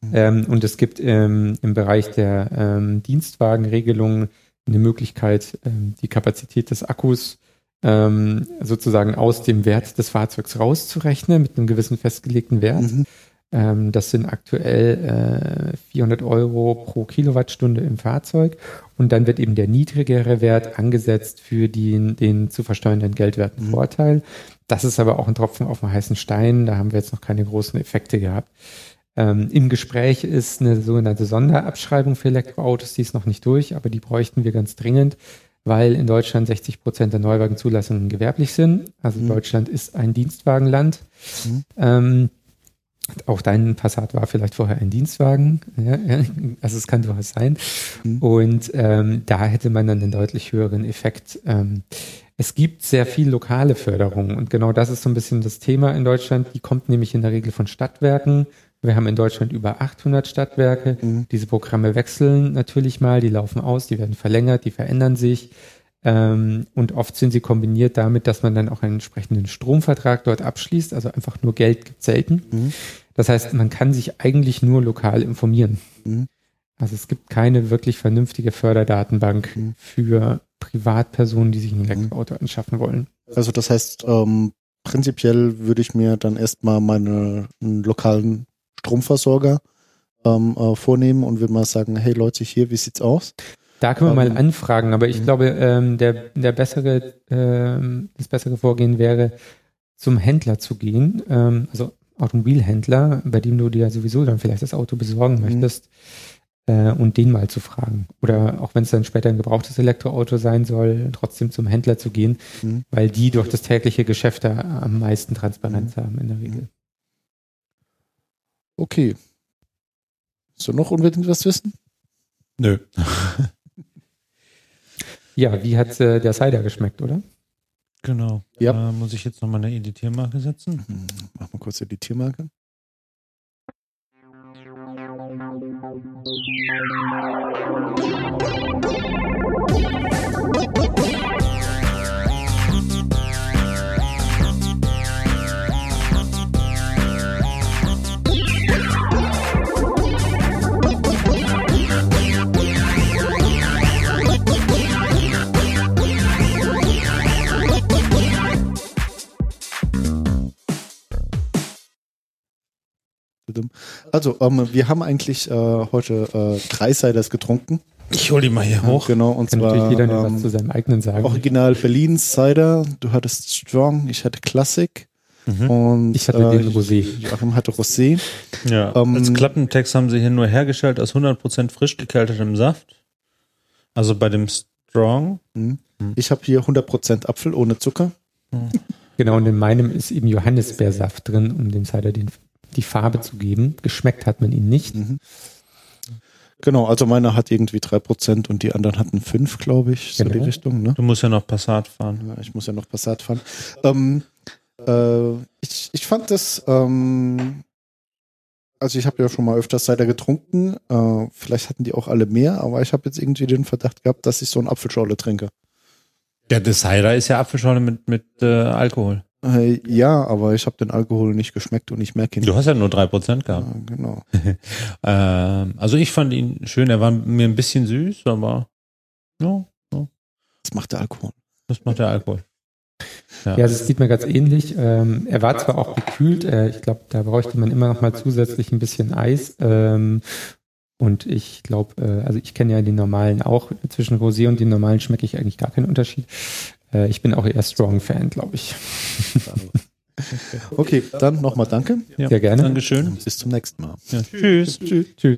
Mhm. Ähm, und es gibt ähm, im Bereich der ähm, Dienstwagenregelung eine Möglichkeit, ähm, die Kapazität des Akkus ähm, sozusagen aus dem Wert des Fahrzeugs rauszurechnen mit einem gewissen festgelegten Wert. Mhm. Ähm, das sind aktuell äh, 400 Euro pro Kilowattstunde im Fahrzeug. Und dann wird eben der niedrigere Wert angesetzt für den, den zu versteuernden geldwerten mhm. Das ist aber auch ein Tropfen auf dem heißen Stein. Da haben wir jetzt noch keine großen Effekte gehabt. Ähm, Im Gespräch ist eine sogenannte Sonderabschreibung für Elektroautos, die ist noch nicht durch, aber die bräuchten wir ganz dringend, weil in Deutschland 60 Prozent der Neuwagenzulassungen gewerblich sind. Also mhm. Deutschland ist ein Dienstwagenland. Mhm. Ähm, auch dein Passat war vielleicht vorher ein Dienstwagen. Ja. Also es kann durchaus sein. Mhm. Und ähm, da hätte man dann einen deutlich höheren Effekt. Ähm, es gibt sehr viel lokale Förderung und genau das ist so ein bisschen das Thema in Deutschland. Die kommt nämlich in der Regel von Stadtwerken. Wir haben in Deutschland über 800 Stadtwerke. Mhm. Diese Programme wechseln natürlich mal, die laufen aus, die werden verlängert, die verändern sich. Ähm, und oft sind sie kombiniert damit, dass man dann auch einen entsprechenden Stromvertrag dort abschließt. Also einfach nur Geld gibt selten. Mhm. Das heißt, man kann sich eigentlich nur lokal informieren. Mhm. Also es gibt keine wirklich vernünftige Förderdatenbank Mhm. für Privatpersonen, die sich ein Elektroauto anschaffen wollen. Also das heißt, ähm, prinzipiell würde ich mir dann erstmal meine einen lokalen Stromversorger ähm, äh, vornehmen und würde mal sagen, hey Leute, hier, wie sieht's aus? Da können wir mal anfragen, aber ich mhm. glaube, ähm, der, der bessere, ähm, das bessere Vorgehen wäre, zum Händler zu gehen, ähm, also Automobilhändler, bei dem du dir sowieso dann vielleicht das Auto besorgen Mhm. möchtest, äh, und den mal zu fragen. Oder auch wenn es dann später ein gebrauchtes Elektroauto sein soll, trotzdem zum Händler zu gehen, Mhm. weil die durch das tägliche Geschäft da am meisten Transparenz haben in der Regel. Okay. So noch unbedingt was wissen? Nö. Ja, wie hat äh, der Cider geschmeckt, oder? Genau. Ja. Da muss ich jetzt nochmal eine Editiermarke setzen. Hm, Mach mal kurz die Tiermarke. Also, ähm, wir haben eigentlich äh, heute äh, drei Ciders getrunken. Ich hole die mal hier hoch. Genau, und Kann zwar natürlich jeder noch was zu ähm, seinem eigenen sagen. Original Berlin Cider. Du hattest Strong, ich hatte Classic. Mhm. Und Ich hatte den Rosé. Joachim hatte Rosé. Ja. Ähm, Als Klappentext haben sie hier nur hergestellt aus 100% frisch gekältetem Saft. Also bei dem Strong. Ich habe hier 100% Apfel ohne Zucker. Genau, und in meinem ist eben Johannisbeersaft drin, um dem Cider den, die Farbe zu geben. Geschmeckt hat man ihn nicht. Mhm. Genau, also meiner hat irgendwie 3% und die anderen hatten 5, glaube ich, so Genau. die Richtung. Ne? Du musst ja noch Passat fahren. Ja, ich muss ja noch Passat fahren. Ähm, äh, ich, ich fand das, ähm, also ich habe ja schon mal öfters Cider getrunken. Äh, vielleicht hatten die auch alle mehr, aber ich habe jetzt irgendwie den Verdacht gehabt, dass ich so eine Apfelschorle trinke. Ja, der Cider ist ja Apfelschorle mit, mit äh, Alkohol. Äh, ja, aber ich habe den Alkohol nicht geschmeckt und ich merke ihn. Du hast ja nur 3% ja, gehabt. genau. Ähm, also ich fand ihn schön. Er war mir ein bisschen süß, aber ja, Das macht der Alkohol. das macht der Alkohol. Ja, also es sieht mir ganz ähnlich. Ähm, er war zwar auch gekühlt, äh, ich glaube, da bräuchte man immer noch mal zusätzlich ein bisschen Eis. Ähm, und ich glaube, äh, also ich kenne ja den normalen auch. Zwischen Rosé und den normalen schmecke ich eigentlich gar keinen Unterschied. Äh, ich bin auch eher Strong-Fan, glaube ich. Okay, dann nochmal danke. Ja, Sehr gerne. Dankeschön. Bis zum nächsten Mal. Ja, tschüss. Tschüss. Tschüss.